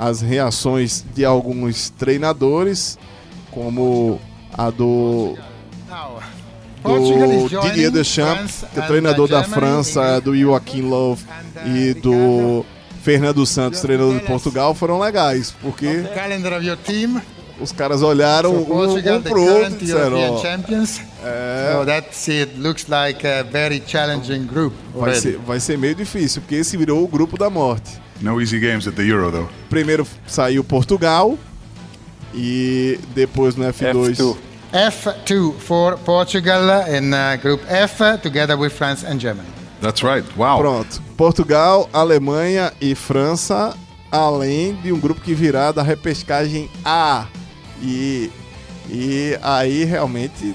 as reações de alguns treinadores, como a do do Didier Deschamps, que é treinador da França, do Joaquim Love e do Fernando Santos, treinador de Portugal, foram legais, porque os caras olharam So um, Portugal, um pro outro e disseram, é, So that's it. Looks like a very challenging group. vai, ser, vai ser meio difícil, porque esse virou o grupo da morte. No easy games at the Euro, though. Primeiro saiu Portugal e depois no F2 F2. F2 for Portugal in uh, Group F, uh, together with France and Germany. That's right. Wow. Pronto. Portugal, Alemanha e França, além de um grupo que virá da repescagem A. E, e aí realmente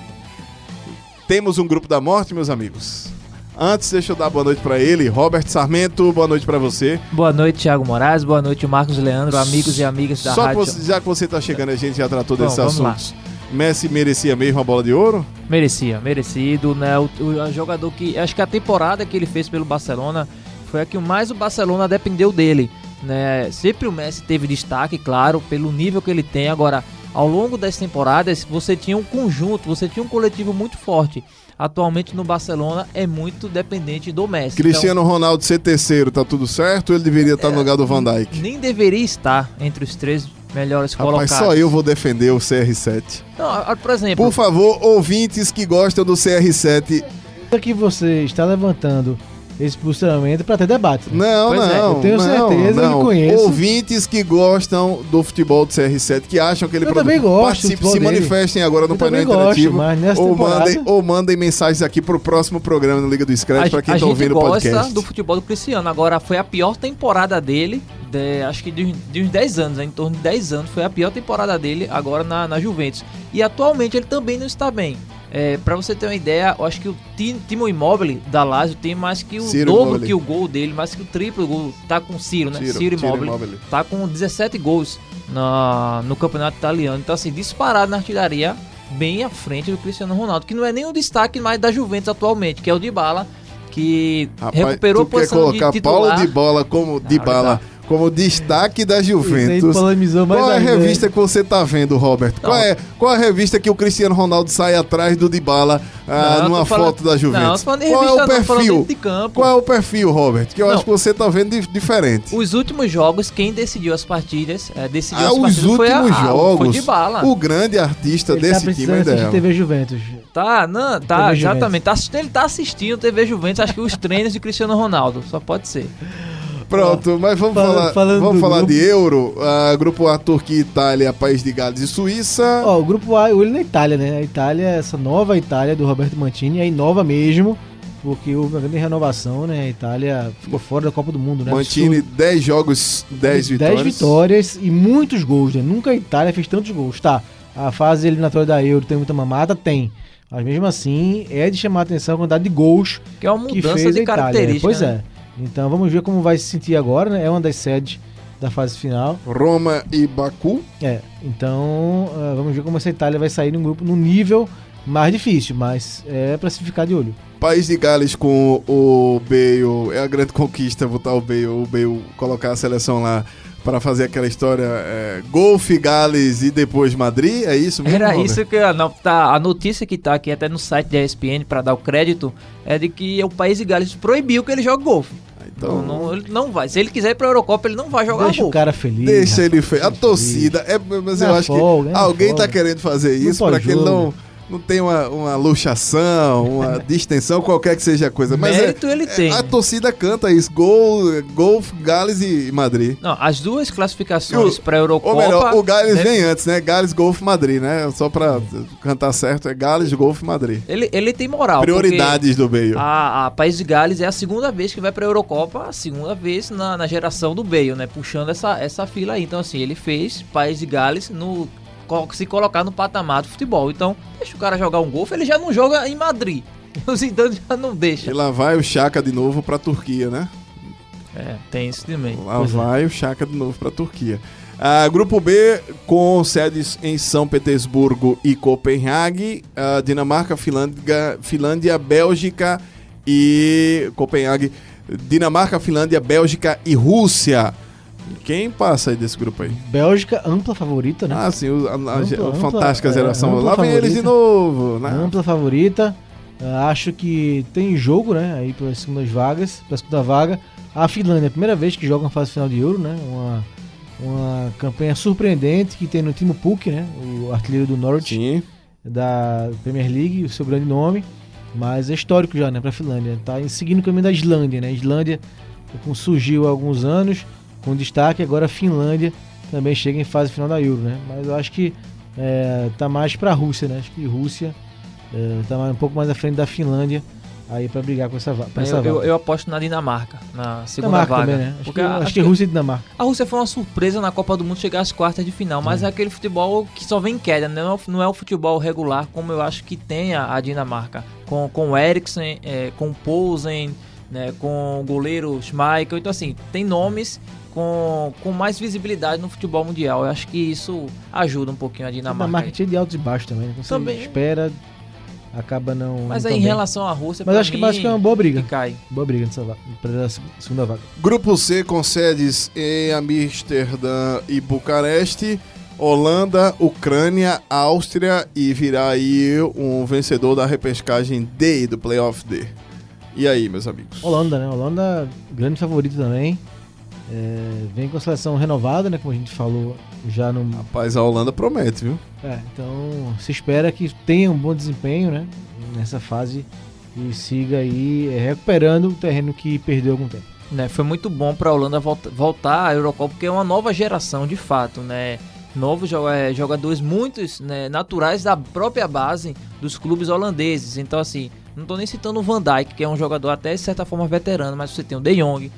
temos um grupo da morte, meus amigos. Antes, deixa eu dar boa noite pra ele. Robert Sarmento, boa noite pra você. Boa noite, Thiago Moraes. Boa noite, Marcos Leandro, amigos e amigas da Só rádio. você- já que você tá chegando, a gente já tratou desses lá. assuntos. Messi merecia mesmo a bola de ouro? Merecia, merecido, né? O, o- o jogador que. Acho que a temporada que ele fez pelo Barcelona foi a que mais o Barcelona dependeu dele. Né? Sempre o Messi teve destaque, claro, pelo nível que ele tem. Agora, ao longo das temporadas, você tinha um conjunto, você tinha um coletivo muito forte. Atualmente no Barcelona é muito dependente do Messi. Cristiano Ronaldo ser terceiro, tá tudo certo? Ou ele deveria estar no lugar do Van Dijk? Então, nem deveria estar entre os três melhores Rapaz, colocados. só eu vou defender o CR7. Não, por exemplo, Por favor, ouvintes que gostam do CR7, que você está levantando esse posicionamento para ter debate. né? Não, Pois é, não. eu tenho não, certeza não. que conheço. Ouvintes que gostam do futebol do CR7, que acham que ele Eu também gosto Participe, se dele. manifestem agora no Eu painel gosto, interativo. mas nessa ou, temporada- mandem, ou mandem mensagens aqui pro próximo programa no Liga do Scratch, a, pra quem a tá gente ouvindo o gosta podcast. do futebol do Cristiano. Agora, foi a pior temporada dele, de- acho que de, de uns 10 anos, né? em torno de 10 anos. Foi a pior temporada dele agora na, na Juventus. E atualmente ele também não está bem. É, para você ter uma ideia, eu acho que o Ti- Timo Immobile da Lazio tem mais que o Ciro dobro Immobile. que o gol dele, mais que o triplo gol. Tá com o Ciro, né? Ciro, Ciro, Ciro Immobile. Immobile. Tá com 17 gols na, no campeonato italiano. Então, assim, disparado na artilharia, bem à frente do Cristiano Ronaldo, que não é nem o destaque mais da Juventus atualmente, que é o Dybala, que Rapaz, recuperou a tu quer posição colocar de Paulo titular. de Bola como de bala como destaque da Juventus. Qual é a ainda, revista que você tá vendo, Robert? Qual Não. é, qual é a revista que o Cristiano Ronaldo sai atrás do Dybala ah, Não, numa tô falando- foto da Não, Juventus? eu tô falando de qual é revista o não, perfil? de. Qual é o perfil, Robert? Que eu Não. acho que você tá vendo di- diferente. Os últimos jogos, quem decidiu as partidas, é, decidiu Ah, as os partidas foi a- últimos a- foi jogos. o Dybala. O grande artista Ele tá desse time precisando é. TV Juventus. Tá, não, tá, TV exatamente. Tá ele tá assistindo TV Juventus, acho que os treinos de Cristiano Ronaldo, só pode ser. Pronto, mas vamos Fala- falar, falando vamos falar grupo- de Euro. Ah, grupo A, Turquia, Itália, País de Gales e Suíça. Ó, o grupo A, olho na Itália, né? A Itália, essa nova Itália do Roberto Mantini, aí nova mesmo, porque houve uma grande renovação, né? A Itália ficou fora da Copa do Mundo, né? Mantine 10 jogos, 10 vitórias. 10 vitórias e muitos gols, né? Nunca a Itália fez tantos gols. Tá, a fase eliminatória da Euro tem muita mamata? Tem. Mas mesmo assim, é de chamar a atenção a quantidade de gols Que é uma que mudança fez de a Itália. característica. Pois né? é. Então vamos ver como vai se sentir agora, né? É uma das sedes da fase final. Roma e Baku. É, então ah, vamos ver como essa Itália vai sair no grupo no nível mais difícil, mas é pra se ficar de olho. País de Gales com o Bale. É a grande conquista botar o Bale, o Bale colocar a seleção lá para fazer aquela história é, Golf, Gales e depois Madrid. É isso mesmo? Era Robert? isso que a, não, tá, a notícia que tá aqui até no site da ESPN para dar o crédito é de que o país de Gales proibiu que ele jogue golfe. Então, Não, não, ele não vai. Se ele quiser ir pra Eurocopa, ele não vai jogar Deixa o golfe. cara feliz. Deixa rapaz, ele fe... A torcida. É, mas eu Na acho folga, que na alguém folga. tá querendo fazer isso para que ele não, não tenha uma, uma luxação, uma distensão, qualquer que seja a coisa. Mas é, Mérito ele tem. a torcida canta isso. Gol, Golf, Gales e Madrid. Não, as duas classificações pra Eurocopa. Ou melhor, o Gales né, vem antes, né? Gales, Golf, Madrid, né? Só pra cantar certo, é Gales, Golf, Madrid. Ele, ele tem moral. Prioridades do porque A, a País de Gales é a segunda vez que vai pra Eurocopa, a segunda vez na, na geração do Bale, né? Puxando essa, essa fila aí. Então, assim, ele fez País de Gales no, se colocar no patamar do futebol. Então, deixa o cara jogar um golfe, ele já não joga em Madrid. O Zidane já não deixa. E lá vai o Chaka de novo pra Turquia, né? É, tem isso também. Lá Pois é. vai o Chaka de novo pra Turquia. Ah, grupo B, com sedes em São Petersburgo e Copenhague, ah, Dinamarca, Finlândia, Finlândia, Bélgica e Copenhague, Dinamarca, Finlândia, Bélgica e Rússia. Quem passa aí desse grupo aí? Bélgica, ampla favorita, né? Ah, sim, o- a, a- a Ampla, fantástica ampla, geração. é, Lá vem eles de novo, né? Ampla favorita. Ah, acho que tem jogo, né? Aí para as segundas vagas, para a segunda vaga. A Finlândia, é a primeira vez que joga uma fase final de Euro, né? Uma, uma campanha surpreendente que tem no Timo Puk, né? O artilheiro do Norwich Sim. da Premier League, o seu grande nome. Mas é histórico já, né? Para a Finlândia. Tá seguindo o caminho da Islândia, né? A Islândia surgiu há alguns anos com destaque, agora a Finlândia também chega em fase final da Euro, né? Mas eu acho que é, tá mais para a Rússia, né? Acho que Rússia é, tá mais- um pouco mais à frente da Finlândia aí pra brigar com essa, pra Eu, essa eu, vaga. eu aposto na Dinamarca, na segunda Dinamarca vaga. também, né? Acho que- a- acho que Rússia e Dinamarca. A Rússia foi uma surpresa na Copa do Mundo chegar às quartas de final, mas é aquele futebol que só vem em queda, né? não é, o- não é o futebol regular como eu acho que tem a, a Dinamarca. Com, com o Eriksen, é, com o Poulsen, né, com o goleiro Schmeichel. Então, assim, tem nomes com, com mais visibilidade no futebol mundial. Eu acho que isso ajuda um pouquinho a A Dinamarca. Dinamarca é cheia de altos e baixos também. né? Você Também. espera, acaba não. Mas aí, em relação à Rússia, Mas acho que, mim, acho que é uma boa briga. que cai. Boa briga nessa vaga, pra segunda vaga. Grupo C com sedes em Amsterdã e Bucareste, Holanda, Ucrânia, Áustria e virá aí um vencedor da repescagem D do Playoff D. E aí, meus amigos? Holanda, né? Holanda, grande favorito também. É, vem com a seleção renovada, né? Como a gente falou já no. Rapaz, a Holanda promete, viu? É, então se espera que tenha um bom desempenho, né? Nessa fase e siga aí é, recuperando o terreno que perdeu algum tempo. né, foi muito bom para a Holanda volta- voltar à Eurocopa, porque é uma nova geração de fato, né? Novos eh, jogadores, muitos né, naturais da própria base dos clubes holandeses. Então, assim, não estou nem citando o Van Dijk, que é um jogador até de certa forma veterano, mas você tem o De Jong,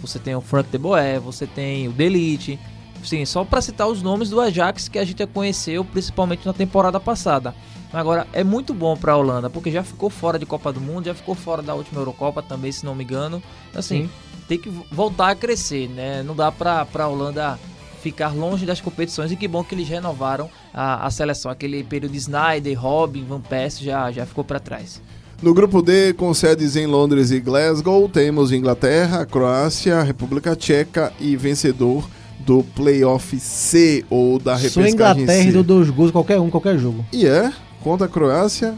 você tem o Frank de Boer, você tem o Delite. Sim, só para citar os nomes do Ajax que a gente conheceu, principalmente na temporada passada. Agora, é muito bom para a Holanda, porque já ficou fora de Copa do Mundo, já ficou fora da última Eurocopa também, se não me engano. Assim, Sim. tem que voltar a crescer, né? Não dá para a Holanda ficar longe das competições e que bom que eles renovaram a, a seleção. Aquele período de Snyder, Robin, Van Persie já, já ficou para trás. No grupo D, com sedes em Londres e Glasgow, temos Inglaterra, Croácia, República Tcheca e vencedor do Playoff C ou da Sou repescagem Inglaterra e C. dou dois gols qualquer um, qualquer jogo. E é? Contra a Croácia?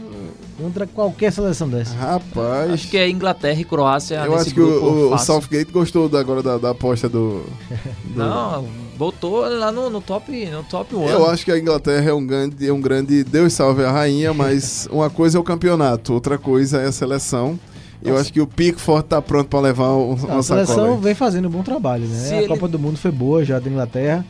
Contra qualquer seleção dessa. Rapaz. Acho que é Inglaterra e Croácia Eu nesse acho que grupo o, o. Southgate gostou da- agora da, da aposta do. do- Não, botou lá no, no top no top 1. Eu acho que a Inglaterra é um grande, é um grande Deus salve a rainha, mas uma coisa é o campeonato, outra coisa é a seleção. Eu Nossa. acho que o Pickford tá pronto para levar um, Não, uma a seleção aí. vem fazendo um bom trabalho, né? Se a ele- Copa do Mundo foi boa já da Inglaterra.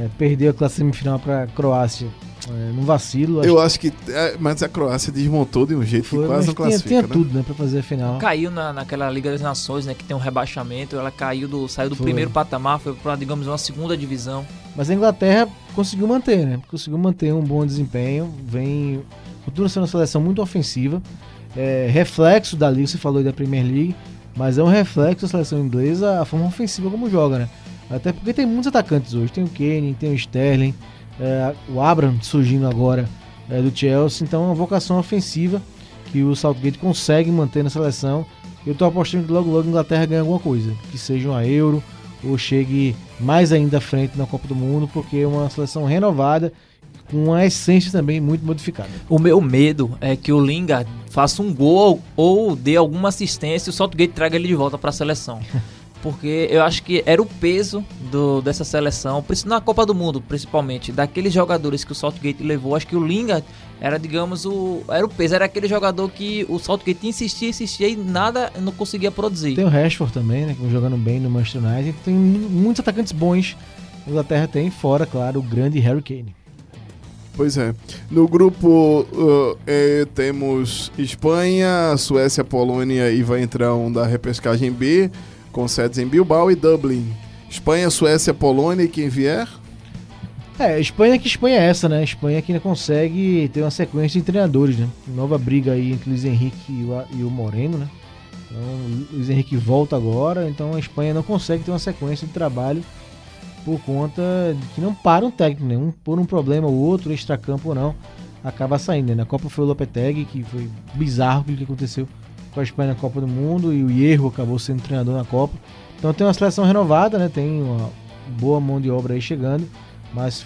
É, perdeu a classe semifinal pra Croácia é, num vacilo. Eu acho que. é, mas a Croácia desmontou de um jeito foi, que quase não tinha, classifica. tinha né? tudo, né, pra fazer a final. Caiu na, naquela Liga das Nações, né, que tem um rebaixamento, ela caiu do saiu do Foi. primeiro patamar, foi para digamos uma segunda divisão. Mas a Inglaterra conseguiu manter, né? Conseguiu manter um bom desempenho. Vem. Continua sendo uma seleção muito ofensiva. É, reflexo da Liga, você falou aí da Premier League. Mas é um reflexo da seleção inglesa a forma ofensiva como joga, né? Até porque tem muitos atacantes hoje. Tem o Kane, tem o Sterling, é, o Abraham surgindo agora é, do Chelsea. Então é uma vocação ofensiva que o Southgate consegue manter na seleção. Eu tô apostando que logo logo a Inglaterra ganha alguma coisa. Que seja uma Euro ou chegue mais ainda à frente na Copa do Mundo, porque é uma seleção renovada com uma essência também muito modificada. O meu medo é que o Lingard faça um gol ou dê alguma assistência e o Southgate traga ele de volta para a seleção. Porque eu acho que era o peso do, dessa seleção, na Copa do Mundo, principalmente, daqueles jogadores que o Southgate levou. Acho que o Lingard era, digamos, o era o peso, era aquele jogador que o Southgate insistia, insistia e nada não conseguia produzir. Tem o Rashford também, né, que jogando bem no Manchester United. Tem mu- muitos atacantes bons. A Inglaterra tem, fora, claro, o grande Harry Kane. Pois é. No grupo uh, E temos Espanha, Suécia, Polônia e vai entrar um da repescagem B, com sedes em Bilbao e Dublin. Espanha, Suécia, Polônia e quem vier? É, Espanha que Espanha é essa, né? Espanha que ainda consegue ter uma sequência de treinadores, né? Nova briga aí entre Luiz Henrique e o, Moreno, né? Então, Luiz Henrique volta agora, então a Espanha não consegue ter uma sequência de trabalho por conta de que não para um técnico, né? Um por um problema ou outro, extracampo ou não, acaba saindo. Né? Na Copa foi o Lopetegui, que foi bizarro o que aconteceu com a Espanha na Copa do Mundo e o Hierro acabou sendo treinador na Copa. Então tem uma seleção renovada, né? Tem uma boa mão de obra aí chegando, mas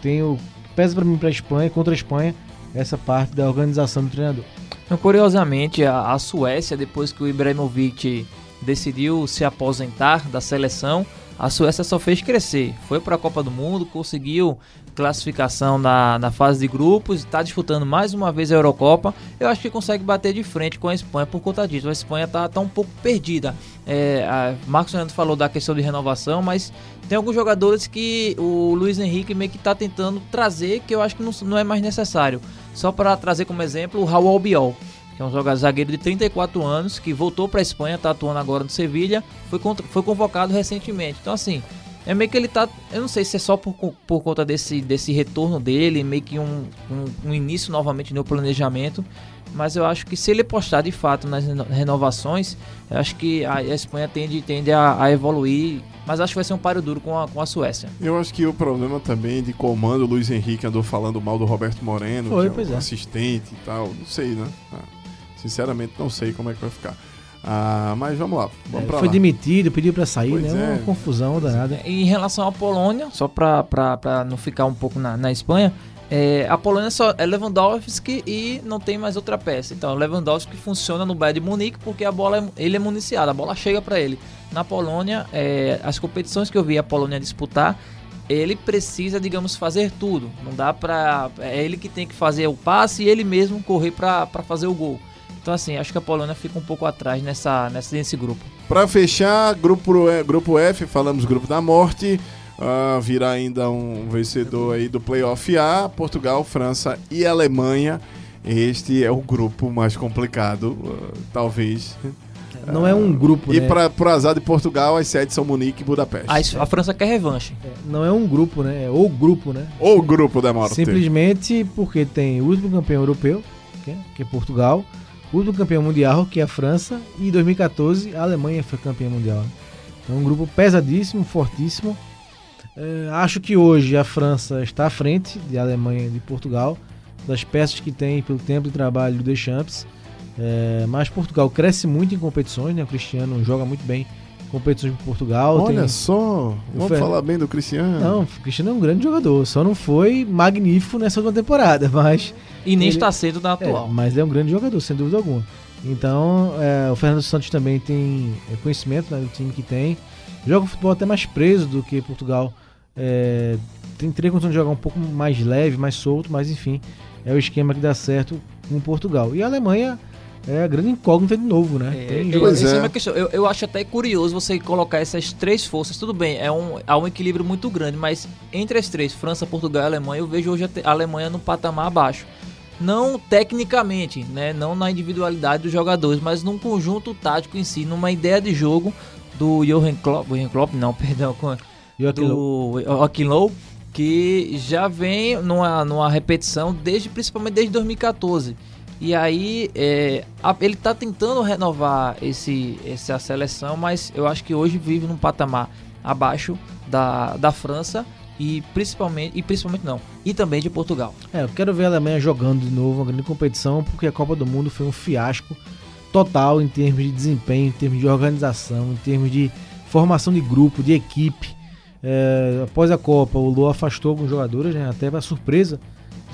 tem o pesa para mim para a Espanha contra a Espanha essa parte da organização do treinador. Então, curiosamente, a, a Suécia, depois que o Ibrahimovic decidiu se aposentar da seleção, a Suécia só fez crescer. Foi para a Copa do Mundo, conseguiu classificação na, na fase de grupos, está disputando mais uma vez a Eurocopa. Eu acho que consegue bater de frente com a Espanha por conta disso. A Espanha está tá um pouco perdida. É, a Marcos Fernando falou da questão de renovação, mas tem alguns jogadores que o Luiz Henrique meio que está tentando trazer que eu acho que não, não é mais necessário. Só para trazer como exemplo o Raul Albiol. Que é um jogador zagueiro de 34 anos, que voltou para a Espanha, tá atuando agora no Sevilha, foi, contra- foi convocado recentemente. Então, assim, é meio que ele tá. Eu não sei se é só por, por conta desse, desse retorno dele, meio que um, um, um início novamente no planejamento. Mas eu acho que se ele apostar de fato nas reno- renovações, eu acho que a, Espanha tende, tende a, a evoluir. Mas acho que vai ser um páreo duro com a, com a Suécia. Eu acho que o problema também de comando, o Luiz Henrique andou falando mal do Roberto Moreno, Foi, que é é. assistente e tal. Não sei, né? Ah, sinceramente, não sei como é que vai ficar. Ah, mas vamos lá, vamos É, pra foi lá. demitido, pediu pra sair, Pois né? é. Uma confusão danada. Em relação à Polônia, só pra não ficar um pouco na, na Espanha, é, a Polônia só é Lewandowski e não tem mais outra peça. Então, Lewandowski funciona no Bayern de Munique porque a bola é- ele é municiado, a bola chega pra ele. Na Polônia, é, as competições que eu vi a Polônia disputar, ele precisa, digamos, fazer tudo. Não dá pra. É ele que tem que fazer o passe e ele mesmo correr pra fazer o gol. Então, assim, acho que a Polônia fica um pouco atrás nessa, nessa, nesse grupo. Pra fechar, grupo, E- grupo F, falamos grupo da morte. Ah, virá ainda um vencedor aí do Playoff A, Portugal, França e Alemanha. Este é o grupo mais complicado, ah, talvez. Não é um grupo, E né? para pro azar de Portugal, as sedes são Munique e Budapeste. A, a França quer revanche. Não é um grupo, né? É o grupo, né? O grupo da morte. Simplesmente porque tem o último campeão europeu, que é, que é Portugal, o último campeão mundial, que é a França, e em 2014 a Alemanha foi campeã mundial. né? Então, um grupo pesadíssimo, fortíssimo. É, acho que hoje a França está à frente de Alemanha e de Portugal, das peças que tem pelo tempo de trabalho do Deschamps. É, mas Portugal cresce muito em competições, né? O Cristiano joga muito bem em competições por Portugal. Olha tem- só, vamos Fer- falar bem do Cristiano. Não, o Cristiano é um grande jogador, só não foi magnífico nessa última temporada, mas. E nem ele- está sendo na atual. É, mas é um grande jogador, sem dúvida alguma. Então, é, o Fernando Santos também tem é, conhecimento né, do time que tem. Joga um futebol até mais preso do que Portugal. É, tem teria condição de jogar um pouco mais leve, mais solto, mas enfim, é o esquema que dá certo com Portugal. E a Alemanha é a grande incógnita de novo, né? Tem Eu, jogadores- isso é uma questão. Eu, eu acho até curioso você colocar essas três forças. Tudo bem, é um, há um equilíbrio muito grande, mas entre as três, França, Portugal e Alemanha, eu vejo hoje a Alemanha no patamar abaixo. Não tecnicamente, né? não na individualidade dos jogadores, mas num conjunto tático em si, numa ideia de jogo do Johan Klopp, Johan Klopp não, perdão, do Low, que já vem numa, numa repetição desde principalmente desde 2014. E aí é, a- ele está tentando renovar esse, essa seleção, mas eu acho que hoje vive num patamar abaixo da, da França e principalmente e principalmente não e também de Portugal. É, eu quero ver a Alemanha jogando de novo uma grande competição, porque a Copa do Mundo foi um fiasco total em termos de desempenho, em termos de organização, em termos de formação de grupo, de equipe. É, após a Copa, o Lua afastou alguns jogadores, né, até para surpresa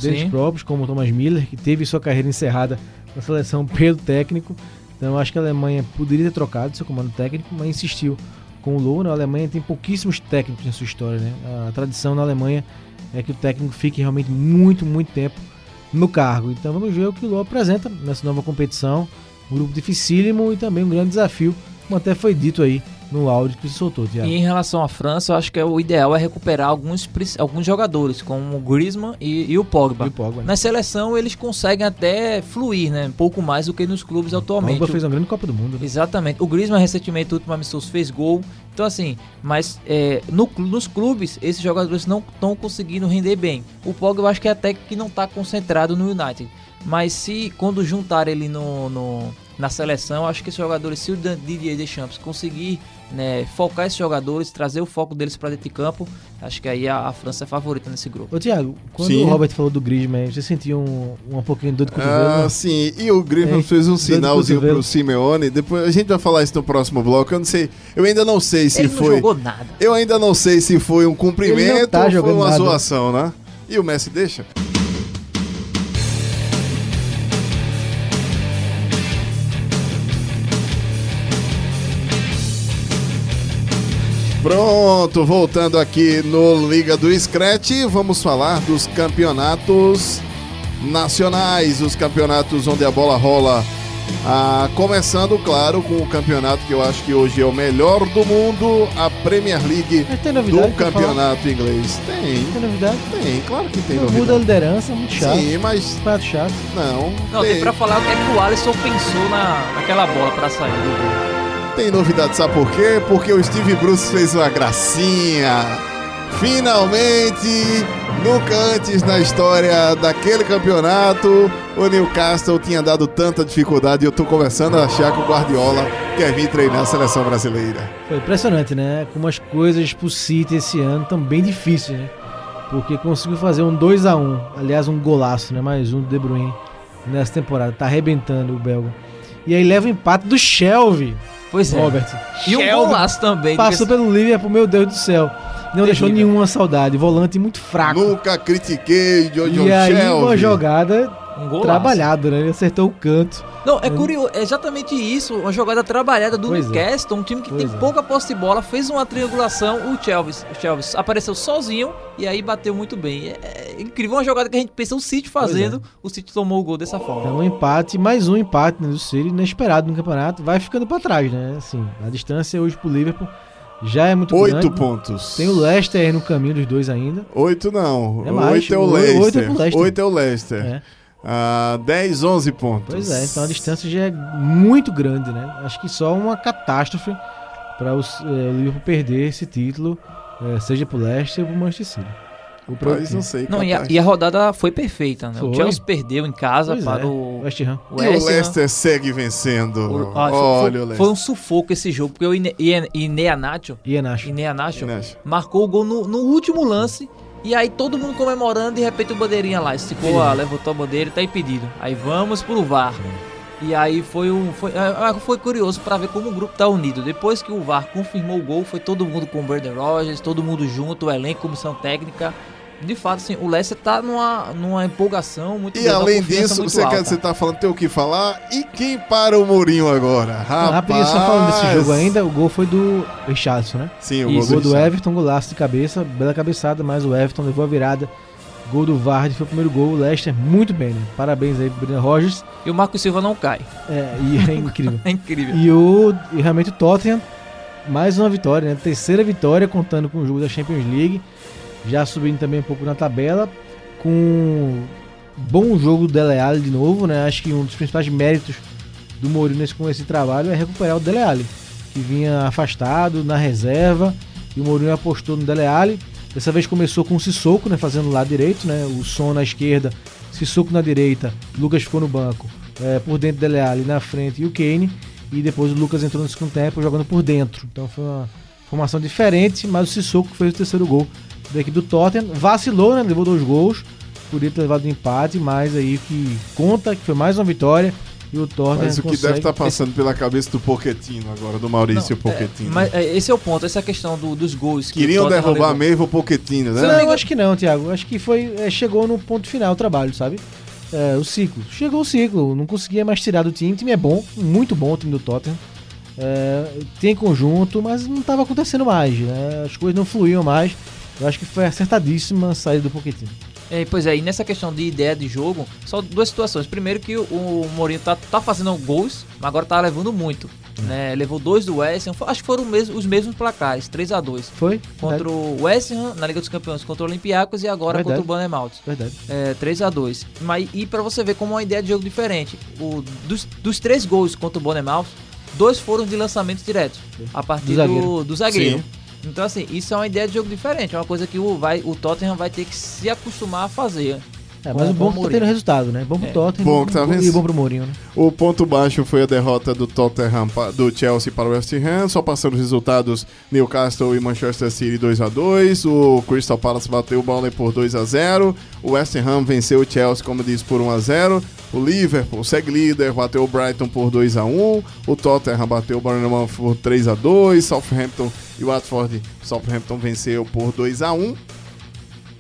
deles Sim. próprios, como o Thomas Miller, que teve sua carreira encerrada na seleção pelo técnico. Então eu acho que a Alemanha poderia ter trocado seu comando técnico, mas insistiu com o Low. né? A Alemanha tem pouquíssimos técnicos em sua história. Né? A tradição na Alemanha é que o técnico fique realmente muito, muito tempo no cargo. Então vamos ver o que o Low apresenta nessa nova competição. Um grupo dificílimo e também um grande desafio, como até foi dito aí no áudio que se soltou, Thiago. E em relação à França, eu acho que é o ideal é recuperar alguns, alguns jogadores, como o Griezmann e, e o Pogba. E o Pogba, né? Na seleção eles conseguem até fluir, né? Um pouco mais do que nos clubes O atualmente. Pogba fez uma grande Copa do Mundo. né? Exatamente. O Griezmann recentemente, no último amistoso, fez gol. Então assim, mas é, no nos clubes esses jogadores não estão conseguindo render bem. O Pogba eu acho que é até que não está concentrado no United. Mas se quando juntar ele no, no- na seleção, eu acho que esses jogadores, se o Didier Deschamps conseguir né, focar esses jogadores, trazer o foco deles para dentro de campo, acho que aí a, a França é favorita nesse grupo. Ô Thiago, quando Sim. o Robert falou do Griezmann, você sentiu um, um pouquinho de dor de cotovelo? Ah, sim. E o Griezmann Hein? fez um sinalzinho pro Simeone. Depois a gente vai falar isso no próximo bloco. Eu não sei. Eu ainda não sei se Ele não foi. jogou nada. Eu ainda não sei se foi um Ele cumprimento não tá ou foi uma nada. zoação, né? E o Messi deixa? Pronto, voltando aqui no Liga do Scratch, vamos falar dos campeonatos nacionais, os campeonatos onde a bola rola Ah, começando, claro, com o campeonato que eu acho que hoje é o melhor do mundo, a Premier League tem novidade do campeonato inglês. Tem. Tem novidade? Tem, claro que tem Não novidade. muda a liderança, muito chato. Sim, mas. Muito chato. Não. Não, tem pra falar o que é que o Alisson pensou na, naquela bola pra sair do gol. Tem novidade, sabe por quê? Porque o Steve Bruce fez uma gracinha. Finalmente, nunca antes na história daquele campeonato, o Newcastle tinha dado tanta dificuldade e eu tô começando a achar que o Guardiola quer vir treinar a seleção brasileira. Foi impressionante, né? Como as coisas pro City esse ano estão bem difíceis, né? Porque conseguiu fazer um 2 a 1 aliás, um golaço, né? Mais um do De Bruyne nessa temporada. Tá arrebentando o belga. E aí leva o empate do Shelby. Pois é. Robert. E um Shelby golaço também. Passou pelo Liverpool, meu Deus do céu. Não deixou Terrível. nenhuma saudade. Volante muito fraco. Nunca critiquei Jojo E aí, Shelby. uma jogada Um golaço. trabalhada, né? Ele acertou o canto. Não, é curioso, é exatamente isso, uma jogada trabalhada do Pois é. Newcastle, um time que Pois tem é. pouca posse de bola, fez uma triangulação, o Chelvis, o Chelvis apareceu sozinho e aí bateu muito bem. É, é incrível, uma jogada que a gente pensa o City fazendo, o City tomou o gol dessa forma. Então, um empate, mais um empate né, do City, inesperado no campeonato. Vai ficando pra trás, né? Assim, a distância hoje pro Liverpool já é muito Oito grande. pontos. Tem o Leicester aí no caminho dos dois ainda. Oito não. É mais, Oito é o Leicester. oito é Leicester. Oito é o Leicester. É. Ah, 10, 11 pontos. Pois é, então a distância já é muito grande, né? Acho que só uma catástrofe para o Liverpool perder esse título, eh, seja pro Leicester ou pro Manchester City. Rapaz, outro não sei. Não, e a, e a rodada foi perfeita, né? Foi. O Chelsea perdeu em casa Pois para é, o West Ham. o E o West Ham. Leicester segue vencendo. O- ah, foi- Olha foi, o Leicester. foi um sufoco esse jogo, porque o Ine- Ine- Ineanacho, Ian Nacho. Ineanacho Ineanacho. marcou o gol no, no último lance. E aí todo mundo comemorando, de repente o bandeirinha lá, esticou, a, levantou a bandeira e tá impedido. Aí vamos pro VAR. E aí foi um. Foi, ah, foi curioso pra ver como o grupo tá unido. Depois que o VAR confirmou o gol, foi todo mundo com o Brandon Rogers, todo mundo junto, o elenco, comissão técnica. De fato, assim, o Leicester tá numa, numa empolgação muito E grande, além disso, você, quer, alta. você tá falando, tem o que falar? E quem para o Mourinho agora? Rapaz. Rapidinho, só falando desse jogo ainda, o gol foi do Richardson, né? Sim, o E gol do gol do. Everton, golaço de cabeça, bela cabeçada, mas o Everton levou a virada. Gol do Vardy foi o primeiro gol, o Leicester muito bem, né? Parabéns aí pro Brandon Rogers. E o Marco Silva não cai. É, e é incrível. É incrível. E o e realmente o Tottenham, mais uma vitória, né? Terceira vitória contando com o jogo da Champions League. Já subindo também um pouco na tabela. Com bom jogo do Dele Alli de novo, né? Acho que um dos principais méritos do Mourinho nesse, com esse trabalho é recuperar o Dele Alli, que vinha afastado na reserva. E o Mourinho apostou no Dele Alli. Dessa vez começou com o Sissoko, né? Fazendo lado direito, né? O Son na esquerda, Sissoko na direita, Lucas ficou no banco. é, por dentro Dele Alli na frente e o Kane. E depois o Lucas entrou no segundo tempo jogando por dentro. Então foi uma formação diferente, mas o Sissoko fez o terceiro gol da equipe do Tottenham. Vacilou, né? Levou dois gols. Podia ter levado um empate, mas aí que conta que foi mais uma vitória. E o Tottenham Mas o que consegue... deve estar passando pela cabeça do Pochettino agora, do Maurício Não, é, Pochettino. mas é, esse é o ponto, essa questão do- dos gols. que Queriam derrubar levou. mesmo o Pochettino, né? Não, eu acho que não, Thiago. Acho que foi. é, chegou no ponto final o trabalho, sabe? É, o ciclo. Chegou o ciclo. Não conseguia mais tirar do time. O time é bom, muito bom o time do Tottenham. É, tem conjunto, mas não estava acontecendo mais. Né? As coisas não fluíam mais. Eu acho que foi acertadíssima a saída do Pochettino. É, pois é, e nessa questão de ideia de jogo, só duas situações. Primeiro que o, o Mourinho tá, tá fazendo gols, mas agora tá levando muito. Né? Levou dois do West Ham, acho que foram mesmo- os mesmos placares, 3 a 2 Foi? Contra o West Ham, na Liga dos Campeões, contra o Olympiacos e agora Verdade. contra o Bournemouth. Verdade. É, 3 a 2 Mas E pra você ver como é uma ideia de jogo diferente. O, dos, dos três gols contra o Bournemouth, dois foram de lançamentos diretos. A partir Do do zagueiro. do zagueiro. Então, assim, isso é uma ideia de jogo diferente. É uma coisa que o, vai, o Tottenham vai ter que se acostumar a fazer. É, mas o com bom é que tá tendo resultado, né? Bom pro É. Tottenham Bom e que tá bom- e bom pro Mourinho, né? O ponto baixo foi a derrota do Tottenham, do Chelsea para o West Ham, só passando os resultados Newcastle e Manchester City 2 a 2 o Crystal Palace bateu o Burnley por 2 a 0 o West Ham venceu o Chelsea, como disse, por 1 a 0 o Liverpool segue líder, bateu o Brighton por 2 a 1 o Tottenham bateu o Bournemouth por 3 a 2 Southampton e Watford, Southampton venceu por 2 a 1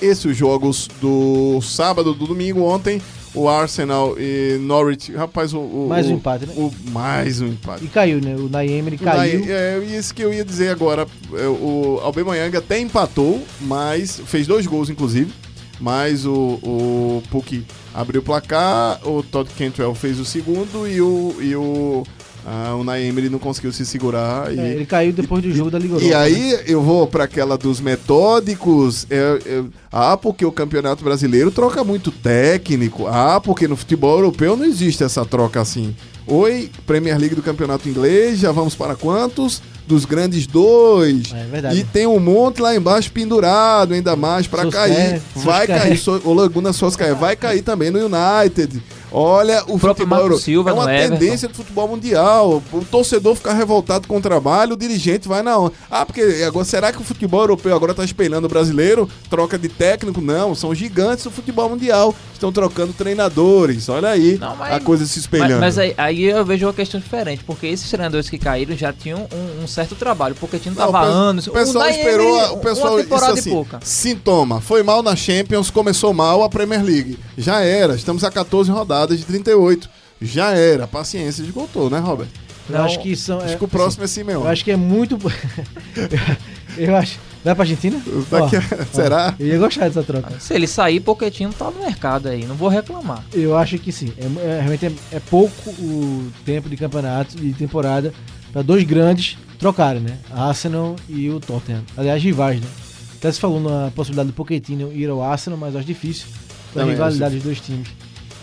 esses os jogos do sábado, do domingo, ontem, o Arsenal e Norwich. Rapaz, o. o- Mais um empate, né? O, mais um empate. E caiu, né? O O caiu. Nai- É, isso que eu ia dizer agora. É, O Aubameyang até empatou, mas fez dois gols, inclusive. Mas o, o Puck abriu o placar, o Todd Cantwell fez o segundo e o, e o, ah, o Unai Emery não conseguiu se segurar. E, É, ele caiu depois do jogo da Liga e Europa, aí né? eu vou para aquela dos metódicos. É, é, ah, porque o Campeonato Brasileiro troca muito técnico. Ah, porque no futebol europeu não existe essa troca assim. Oi, Premier League do Campeonato Inglês, já vamos para quantos? Dos grandes dois. É verdade. E tem um monte lá embaixo pendurado, ainda mais para cair. Vai cair. So- O Laguna Solskjaer vai cair também no United. Olha, o, próprio futebol Marco Silva é uma no Everton. tendência do futebol mundial. O torcedor ficar revoltado com o trabalho, o dirigente vai na onda. Ah, porque agora será que o futebol europeu agora tá espelhando o brasileiro? Troca de técnico? Não, são gigantes do futebol mundial. Estão trocando treinadores. Olha aí mas- a coisa se espelhando. Mas, mas aí, aí eu vejo uma questão diferente, porque esses treinadores que caíram já tinham um, um certo trabalho, porque tinha Não, tava o pe- anos. O pessoal Unai esperou, a- o pessoal temporada assim, pouca. sintoma, foi mal na Champions, começou mal a Premier League. Já era, estamos a 14 rodadas de 38. Já era, paciência esgotou, né, Robert? Eu acho que são. Acho que o próximo é Simeone. Eu acho que é muito. eu acho. Vai pra Argentina? Daqui a- Ó, ó, será? Eu ia gostar dessa troca. Se ele sair, Pochettino tá no mercado aí, não vou reclamar. Eu acho que sim. É, é- realmente é, é pouco o tempo de campeonato, de temporada, para dois grandes trocarem, né? Arsenal e o Tottenham. Aliás, rivais, né? Até se falou na possibilidade do Pochettino ir ao Arsenal, mas eu acho difícil pela rivalidade dos dois times.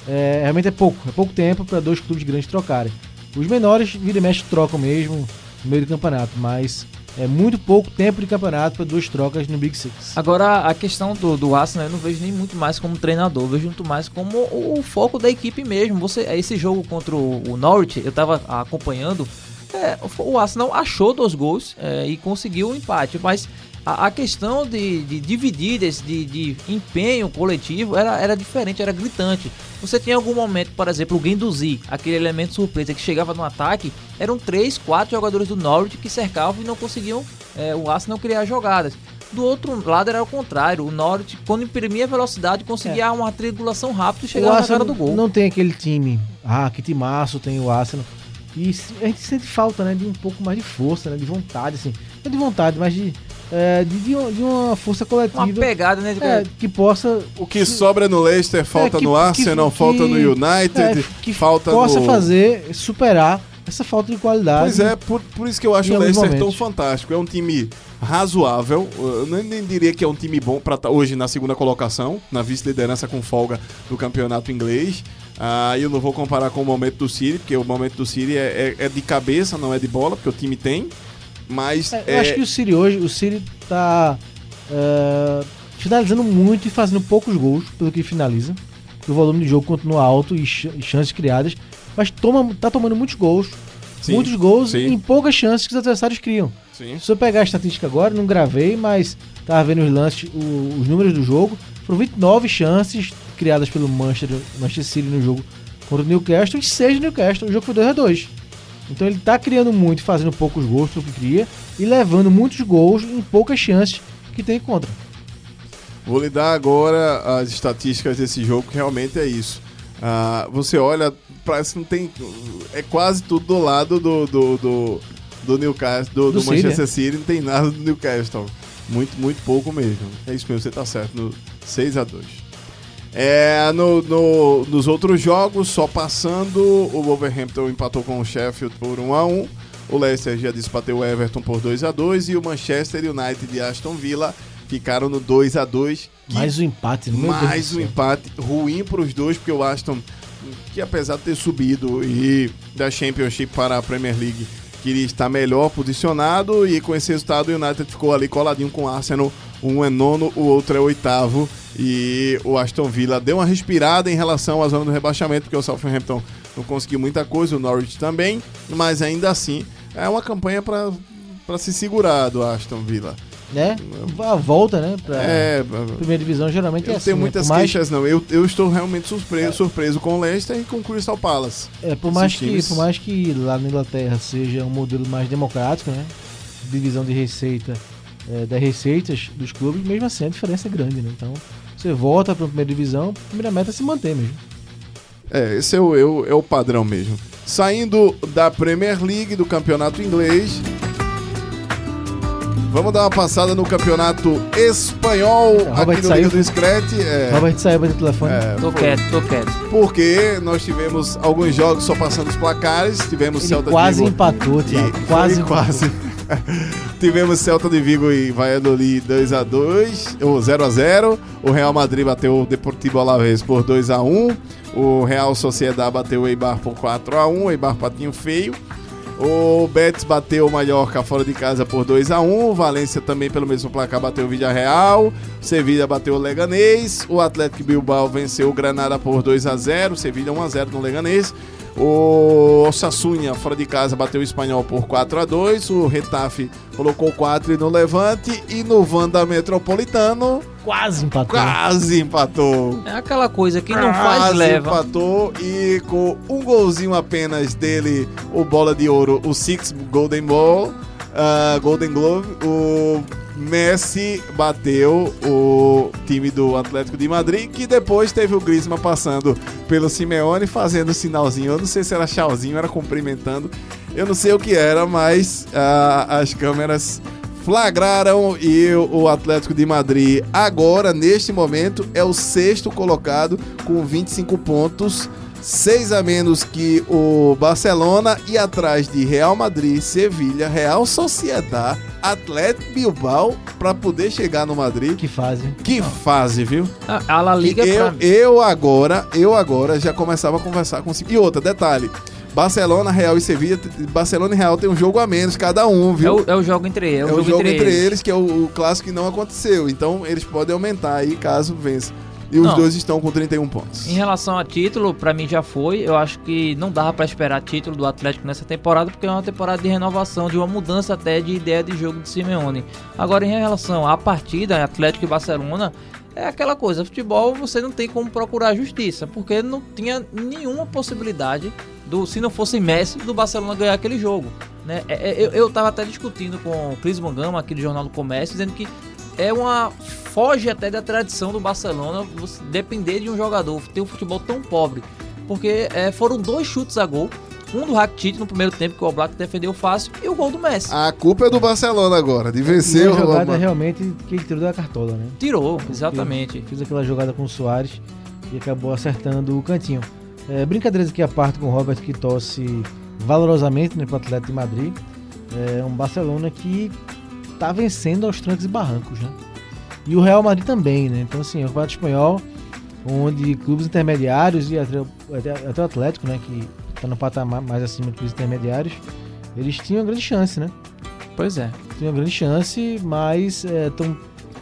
É, realmente é pouco, é pouco tempo para dois clubes grandes trocarem. Os menores, vira e mexe, trocam mesmo no meio do campeonato, mas é muito pouco tempo de campeonato para duas trocas no Big Six. Agora, a questão do, do Arsenal eu não vejo nem muito mais como treinador, vejo muito mais como o, o foco da equipe mesmo. Você, esse jogo contra o, o Norwich, eu tava acompanhando, é, o, o Arsenal achou dois gols é, e conseguiu um empate, mas a, a questão de, de divididas, de, de empenho coletivo, era, era diferente, era gritante. Você tinha algum momento, por exemplo, o Guendouzi, aquele elemento surpresa que chegava no ataque, eram três, quatro jogadores do Norwich que cercavam e não conseguiam é, o Arsenal criar jogadas. Do outro lado era o contrário, o Norwich, quando imprimia velocidade, conseguia uma triangulação rápida e chegava na cara do gol. não tem aquele time. Ah, que timaço tem o Arsenal. E a gente sente falta, né, de um pouco mais de força, né, de vontade, assim. Não de vontade, mas de, é, de, de uma- de uma força coletiva. Uma pegada, né? de- É, que possa... O que sobra no Leicester falta É, que- no Arsenal, que- falta no United, é, que falta possa no... fazer, superar essa falta de qualidade. Pois é, por, por isso que eu acho o Leicester tão momentos. fantástico. É um time razoável. Eu nem, nem diria que é um time bom para hoje na segunda colocação, na vice-liderança com folga do campeonato inglês. Ah, eu não vou comparar com o momento do City, porque o momento do City é, é- é de cabeça, não é de bola, porque o time tem. Mas É, eu é- acho que o City hoje, o City tá é, finalizando muito e fazendo poucos gols pelo que finaliza. O volume de jogo continua alto e, ch- e chances criadas, mas toma, tá tomando muitos gols. Sim, muitos gols sim. em poucas chances que os adversários criam. Sim. Se eu pegar a estatística agora, não gravei, mas tava vendo os lances, o- os números do jogo. Foram 29 chances criadas pelo Manchester, Manchester City no jogo contra o Newcastle e 6 do Newcastle. O jogo foi 2 a 2 Então ele tá criando muito, fazendo poucos gols pelo que cria e levando muitos gols em poucas chances que tem contra. Vou lhe dar agora as estatísticas desse jogo, que realmente é isso. Ah, você olha, parece que não tem. É quase tudo do lado do, do, do, do Newcastle, do, Do do City, Manchester é. City, não tem nada do Newcastle. Muito, muito pouco mesmo. É isso mesmo, você tá certo, no 6 a 2 é, no, no- nos outros jogos, só passando, o Wolverhampton empatou com o Sheffield por 1 a 1 o Leicester já disse bateu o Everton por 2 a 2 e o Manchester United e Aston Villa ficaram no 2 a 2 que Mais um empate, meu Deus mais do um empate ruim para os dois, porque o Aston, que apesar de ter subido e da Championship para a Premier League, queria estar melhor posicionado e com esse resultado o United ficou ali coladinho com o Arsenal. Um é nono, o outro é oitavo. E o Aston Villa deu uma respirada em relação à zona do rebaixamento, porque o Southampton não conseguiu muita coisa, o Norwich também, mas ainda assim é uma campanha para se segurar do Aston Villa. Né? A volta, né? Pra É, primeira divisão geralmente eu é não assim. tenho né? muitas Por mais- queixas, não. Eu, eu estou realmente surpreso, surpreso com o Leicester e com o Crystal Palace. É, por mais, que, times- por mais que lá na Inglaterra seja um modelo mais democrático, né? Divisão de receita é, das receitas dos clubes, mesmo assim a diferença é grande, né? Então, você volta para a primeira divisão, a primeira meta é se manter mesmo. É, esse é o, é o- é o padrão mesmo. Saindo da Premier League, do campeonato inglês. Vamos dar uma passada no campeonato espanhol É, Robert aqui no saiu. Liga do Screte. É, Robert saiu para o telefone. é, Tô foi- quieto, tô quieto. Porque nós tivemos alguns jogos só passando os placares. Tivemos Ele Celta quase Vigo. empatou, e Thiago. foi Quase. quase. tivemos Celta de Vigo e Valladolid 2x2, ou 0x0. O Real Madrid bateu o Deportivo Alavés por 2x1. O Real Sociedad bateu o Eibar por 4x1. O Eibar patinho feio. O Betis bateu o Mallorca fora de casa por 2x1. O Valência também, pelo mesmo placar, bateu o Villarreal. O Sevilha bateu o Leganês. O Atlético Bilbao venceu o Granada por 2x0. O Sevilha 1x0 no Leganês. O Sassunha, fora de casa, bateu o Espanhol por 4x2. O Retafe colocou 4 no Levante. E no Vanda Metropolitano, Quase empatou. quase empatou. É aquela coisa que não faz, Quase leva. empatou e com um golzinho apenas dele, o bola de ouro, o Six Golden Ball, ah, Golden Glove, o Messi bateu o time do Atlético de Madrid, que depois teve o Griezmann passando pelo Simeone fazendo sinalzinho. Eu não sei se era tchauzinho, era cumprimentando. Eu não sei o que era, mas ah, as câmeras flagraram e o Atlético de Madrid agora, neste momento, é o sexto colocado com 25 pontos, seis a menos que o Barcelona e atrás de Real Madrid, Sevilha, Real Sociedad, Atlético Bilbao para poder chegar no Madrid. Que fase. Que fase, viu? A, La Liga E pra eu, mim- eu agora, eu agora já começava a conversar com E outra, detalhe. Barcelona, Real e Sevilha, Barcelona e Real tem um jogo a menos cada um, é, viu? o, é o jogo entre eles. É, o jogo entre, eles. que é o, o clássico que não aconteceu. Então eles podem aumentar aí caso vença. E os Não. dois estão com 31 pontos. Em relação a título, pra mim já foi. Eu acho que não dava pra esperar título do Atlético nessa temporada, porque é uma temporada de renovação, de uma mudança até de ideia de jogo de Simeone. Agora, em relação à partida, Atlético e Barcelona, é aquela coisa: futebol você não tem como procurar justiça, porque não tinha nenhuma possibilidade do, se não fosse Messi, do Barcelona ganhar aquele jogo. Né? É- é- eu, eu tava até discutindo com o Cris Mangama, aqui do Jornal do Comércio, dizendo que é uma. foge até da tradição do Barcelona você depender de um jogador, ter um futebol tão pobre. Porque é, foram dois chutes a gol. Um do Rakitic no primeiro tempo, que o Oblak defendeu fácil, e o gol do Messi. A culpa é do Barcelona agora, de E vencer a o jogada realmente que ele tirou da cartola, né? Tirou, exatamente. Fez aquela jogada com o Soares e acabou acertando o cantinho. É, brincadeiras aqui à parte com o Robert, que torce valorosamente né, para o Atlético de Madrid. É um Barcelona que tá vencendo aos trancos e barrancos, né? E o Real Madrid também, né? Então, assim, é o Campeonato Espanhol, onde clubes intermediários e até, até, o Atlético, né? Que tá no patamar mais acima dos clubes intermediários, eles tinham uma grande chance, né? Pois é. Tinham uma grande chance, mas é, tão,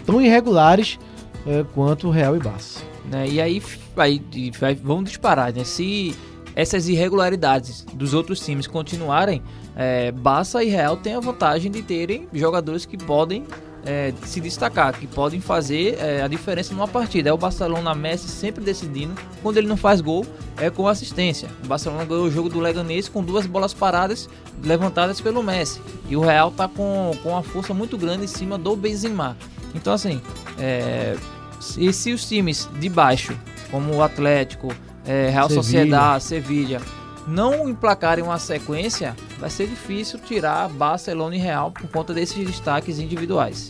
tão irregulares é, quanto o Real e Barça. né? E aí, aí vai- vão disparar, né? Se essas irregularidades dos outros times continuarem, é, Barça e Real têm a vantagem de terem jogadores que podem é, se destacar, que podem fazer é, a diferença numa partida. É o Barcelona Messi sempre decidindo. Quando ele não faz gol, é com assistência. O Barcelona ganhou o jogo do Leganês com duas bolas paradas levantadas pelo Messi. E o Real tá com, com uma força muito grande em cima do Benzema. Então, assim, é, e se os times de baixo, como o Atlético, é, Real Sevilha. Sociedade, Sevilha, não emplacarem uma sequência, vai ser difícil tirar Barcelona e Real por conta desses destaques individuais.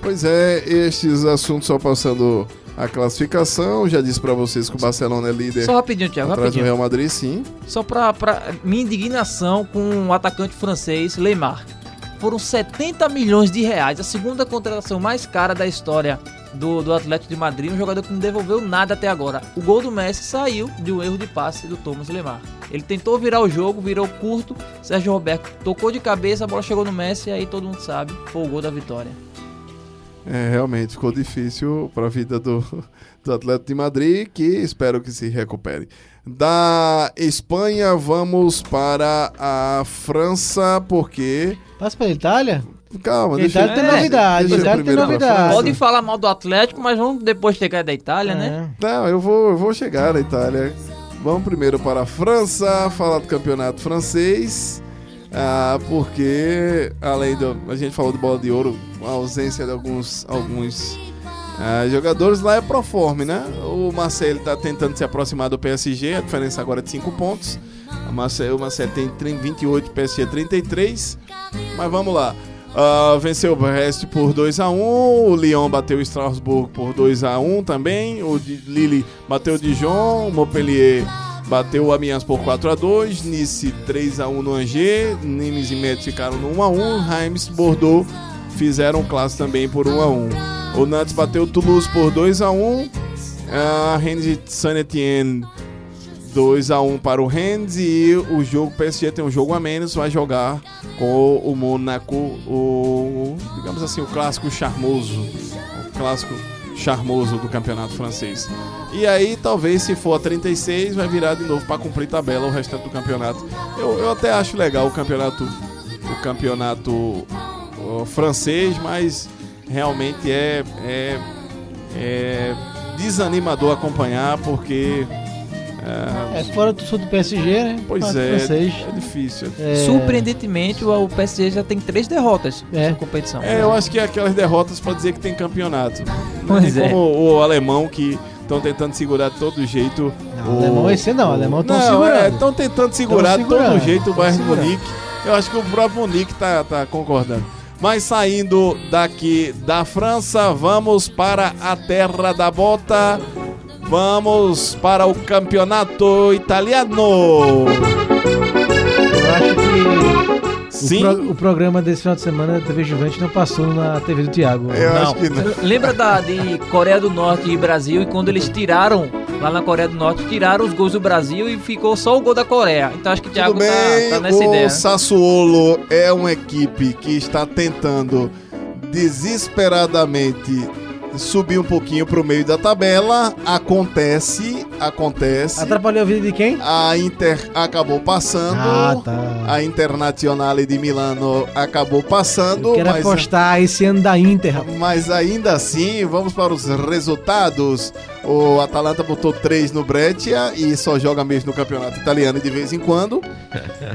Pois é, estes assuntos só passando a classificação. Já disse pra vocês que o Barcelona é líder. Só rapidinho, Thiago, atrás do rapidinho. Real Madrid, sim. Só pra minha indignação com o atacante francês Neymar. Foram 70 milhões de reais, a segunda contratação mais cara da história do, do Atlético de Madrid, um jogador que não devolveu nada até agora. O gol do Messi saiu de um erro de passe do Thomas Lemar. Ele tentou virar o jogo, virou curto, Sérgio Roberto tocou de cabeça, a bola chegou no Messi e aí todo mundo sabe, foi o gol da vitória. É, realmente ficou difícil para a vida do, do Atlético de Madrid, que espero que se recupere. Da Espanha, vamos para a França, porque. Passa pra Itália? Calma, Porque deixa Itália tem deixa- novidade, deixa eu Itália tem novidade. Pode falar mal do Atlético, mas vamos depois chegar da Itália, né? Não, eu vou, eu vou chegar na Itália. Vamos primeiro para a França, falar do campeonato francês. Ah, porque além do. A gente falou de bola de ouro, a ausência de alguns, alguns ah, jogadores lá é proforme, né? O Marcelo está tentando se aproximar do PSG, a diferença agora é de 5 pontos. O Marcelo, o Marcelo tem 30 28, o PSG 33. Mas vamos lá. Ah, venceu o Brest por 2x1. O Lyon bateu o Strasbourg por 2x1 também. O Lille bateu o Dijon. O Montpellier bateu o Amiens por 4x2. Nice 3x1 no Angers. Nimes e Metz ficaram no 1x1. Reims, Bordeaux fizeram clássico também por 1x1. O Nantes bateu o Toulouse por 2x1. A Rennes e Saint-Etienne 2x1 para o Rennes e o jogo PSG tem um jogo a menos, vai jogar com o Monaco, o digamos assim, o clássico charmoso, o clássico charmoso do campeonato francês. E aí, talvez se for a 36, vai virar de novo para cumprir tabela o restante do campeonato. Eu, eu até acho legal o campeonato o campeonato francês, mas realmente é, é, é desanimador acompanhar porque É, fora do sul do PSG, né? Pois é, francês. é difícil. É. Surpreendentemente, o o PSG já tem três derrotas nessa competição. É, eu acho que é aquelas derrotas pra dizer que tem campeonato. Pois é. como o alemão que estão tentando segurar de todo jeito. Não, o alemão esse não, alemão tão Não, segurando. Estão tentando segurar de todo jeito o Bayern. Munique. Eu acho que o próprio Munique tá, tá concordando. Mas saindo daqui da França, vamos para a terra da bota. Vamos para o campeonato italiano. Eu acho que Sim. O, pro- o programa desse final de semana da TV Juventus não passou na TV do Thiago. Lembra da de Coreia do Norte e Brasil e quando eles tiraram lá na Coreia do Norte, tiraram os gols do Brasil e ficou só o gol da Coreia. Então acho que o Thiago Tudo bem, tá, tá nessa o ideia. né? Sassuolo é uma equipe que está tentando desesperadamente subir um pouquinho pro meio da tabela. Acontece, acontece. Atrapalhou a vida de quem? A Inter acabou passando. Ah, tá. A Internazionale de Milano acabou passando. Quero mas, apostar esse ano da Inter, rapaz. mas ainda assim, vamos para os resultados. O Atalanta botou 3 no Breccia e só joga mesmo no campeonato italiano de vez em quando.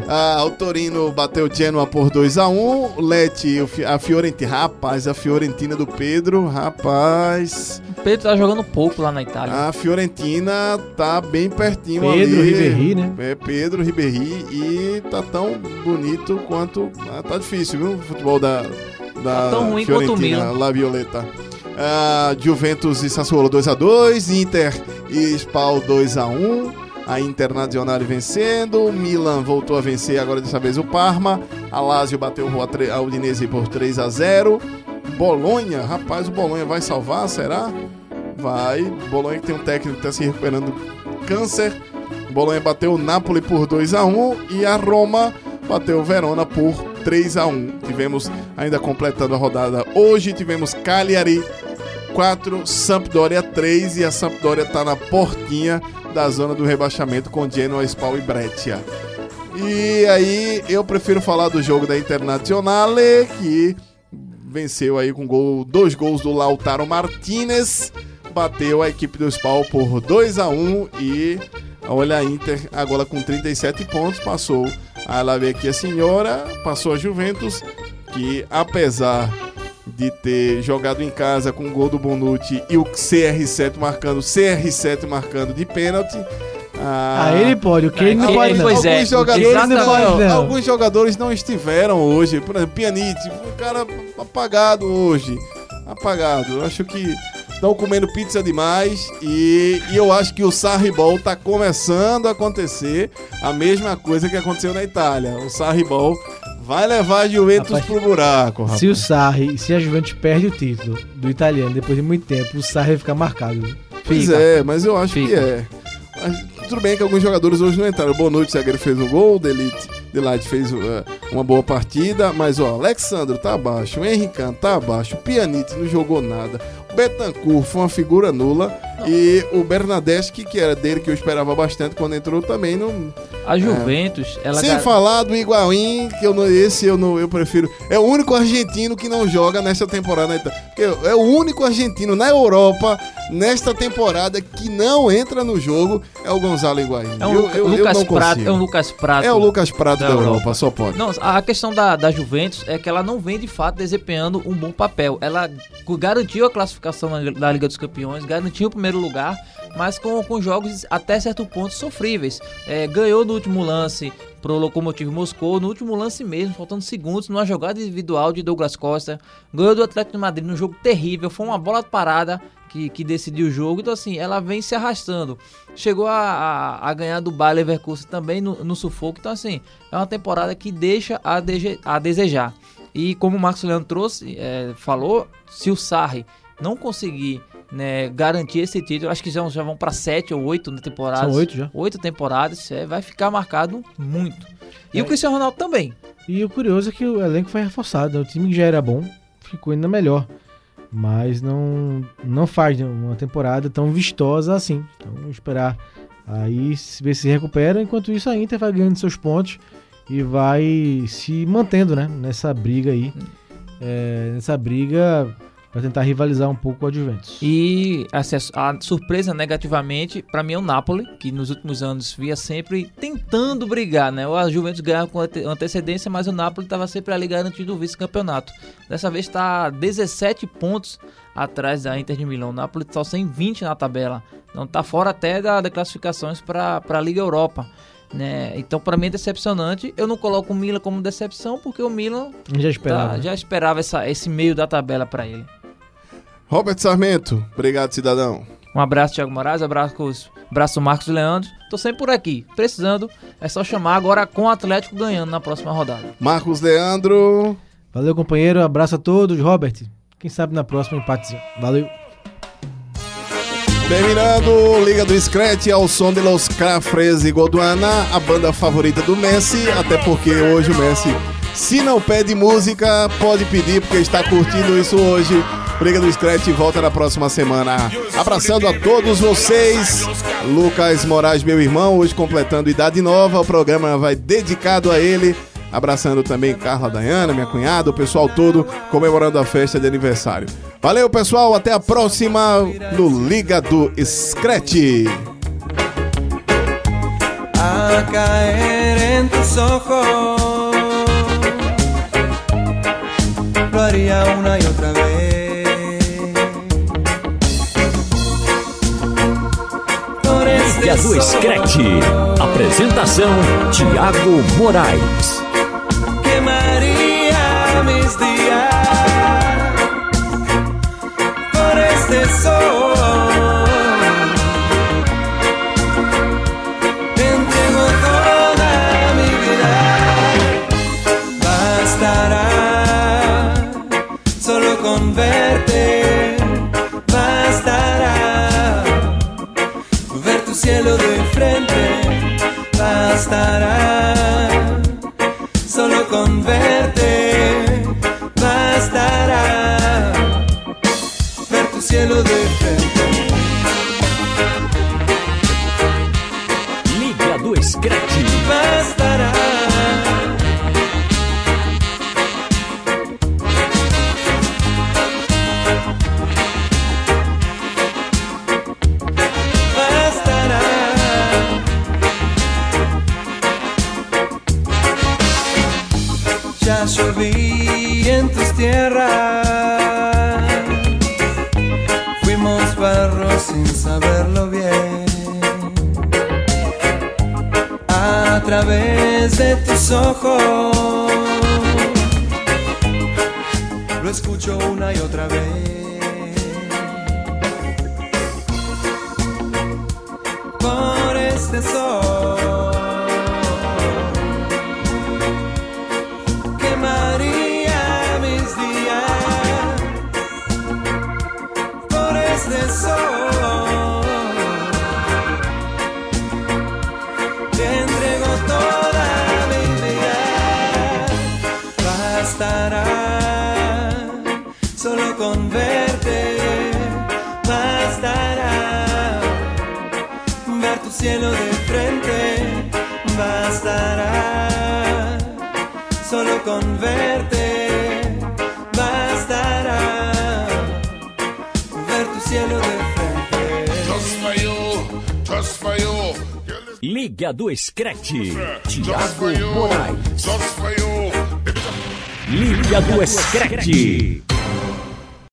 Ah, o Torino bateu o Genoa por 2 a 1 Lecce, o Fi- a Fiorentina. Rapaz, a Fiorentina do Pedro, rapaz. O Pedro tá jogando pouco lá na Itália. A Fiorentina tá bem pertinho Pedro ali. Ribéry, né? É, Pedro Ribéry e tá tão bonito quanto... Ah, tá difícil, viu? O futebol da, da Tá tão ruim quanto o Fiorentina. La Violeta. Ah, Juventus e Sassuolo 2x2, Inter e Spal 2x1. A Internazionale vencendo, Milan voltou a vencer, agora dessa vez o Parma. A Lazio bateu a Udinese por 3 a 0 Bolonha, rapaz, o Bolonha vai salvar, será? Vai. Bolonha que tem um técnico que está se recuperando do câncer. Bolonha bateu o Napoli por 2 a 1 e a Roma bateu o Verona por 3 a 1 Tivemos, ainda completando a rodada, hoje tivemos Cagliari 4, Sampdoria 3 e a Sampdoria está na portinha da zona do rebaixamento com Genoa, Spal e Breccia. E aí eu prefiro falar do jogo da Internazionale que venceu aí com gol, dois gols do Lautaro Martinez, bateu a equipe do Spal por 2 a 1 e olha a Inter agora com 37 pontos, passou a lá ver aqui a senhora, passou a Juventus, que apesar de ter jogado em casa com o gol do Bonucci e o CR7 marcando, CR7 marcando de pênalti. Ah, ele pode, o Kane não É, pode não. pois é, alguns, jogadores exatamente. não, Não pode não. alguns jogadores não estiveram hoje. Por exemplo, Pianite, um cara apagado hoje. Apagado. Eu acho que estão comendo pizza demais e, e eu acho que o Sarribol tá começando a acontecer a mesma coisa que aconteceu na Itália. O Sarribol vai levar a Juventus Rapaz, pro buraco, rapaz. Se o Sarri, se a Juventus perde o título do italiano depois de muito tempo, o Sarri vai ficar marcado. Pois Fica. é, mas eu acho que Fica. é. Mas tudo bem que alguns jogadores hoje não entraram. Boa noite, zagueiro fez um gol, Delite, Delight fez uh, uma boa partida, mas ó, Alexandro tá abaixo, o Henrican tá abaixo, o Pianite não jogou nada, o Betancourt foi uma figura nula e o Bernadeschi, que era dele que eu esperava bastante quando entrou, também não. A Juventus, ela Sem gar- falar do Higuaín, que eu não, esse eu não eu prefiro. É o único argentino que não joga nesta temporada. Porque É o único argentino na Europa nesta temporada que não entra no jogo é o Gonzalo Higuaín. é um eu, eu, eu Lucas não Prato, é um Lucas Prato. É o Lucas Prato da, da Europa, Europa. só pode. Não, a questão da, da Juventus é que ela não vem de fato desempenhando um bom papel. Ela garantiu a classificação na, na Liga dos Campeões, garantiu o primeiro lugar, mas com, com jogos até certo ponto sofríveis. É, ganhou no último lance pro Lokomotiv Moscou, no último lance mesmo, faltando segundos, numa jogada individual de Douglas Costa. Ganhou do Atlético de Madrid num jogo terrível, foi uma bola parada que, que decidiu o jogo. Então, assim, ela vem se arrastando. Chegou a, a, a ganhar do Bayer Leverkusen também no, no sufoco. Então, assim, é uma temporada que deixa a, dege, a desejar. E como o Marcos Leandro trouxe, é, falou, se o Sarri não conseguir né, garantir esse título, acho que já, já vão para sete ou oito temporadas. São oito já. Oito temporadas, é, vai ficar marcado muito. E É. o Cristiano Ronaldo também. E o curioso é que o elenco foi reforçado. né? O time que já era bom ficou ainda melhor. Mas não, não faz uma temporada tão vistosa assim. Então vamos esperar aí se- ver se recupera. Enquanto isso, a Inter vai ganhando seus pontos e vai se mantendo né, nessa briga aí. É, nessa briga para tentar rivalizar um pouco com a Juventus. E assim, a surpresa negativamente, para mim, é o Napoli, que nos últimos anos via sempre tentando brigar, né? A Juventus ganhava com ante- antecedência, mas o Napoli estava sempre ali garantindo o vice-campeonato. Dessa vez está 17 pontos atrás da Inter de Milão. O Napoli só tem 20 na tabela. Não está fora até da, da classificações para a Liga Europa. Né? Então, para mim é decepcionante. Eu não coloco o Milan como decepção, porque o Milan Já esperava, tá- já esperava essa- esse meio da tabela para ele. Robert Sarmento, obrigado, cidadão. Um abraço, Thiago Moraes, abraço, abraço Marcos Leandro. Tô sempre por aqui. Precisando, é só chamar agora com o Atlético ganhando na próxima rodada. Marcos Leandro. Valeu, companheiro. Abraço a todos. Robert, quem sabe na próxima empatezinho. Valeu. Terminando, Liga do Scratch ao som de Los Cafres e Goduana, a banda favorita do Messi, até porque hoje o Messi, se não pede música, pode pedir porque está curtindo isso hoje. Liga do Scratch volta na próxima semana. Abraçando a todos vocês. Lucas Moraes, meu irmão, hoje completando idade nova, o programa vai dedicado a ele. Abraçando também Carla Dayana, minha cunhada, o pessoal todo comemorando a festa de aniversário. Valeu, pessoal. Até a próxima no Liga do Scratch. Lo haría una y otra vez. Liga do Scratch. Apresentação: Tiago Moraes. estará. Liga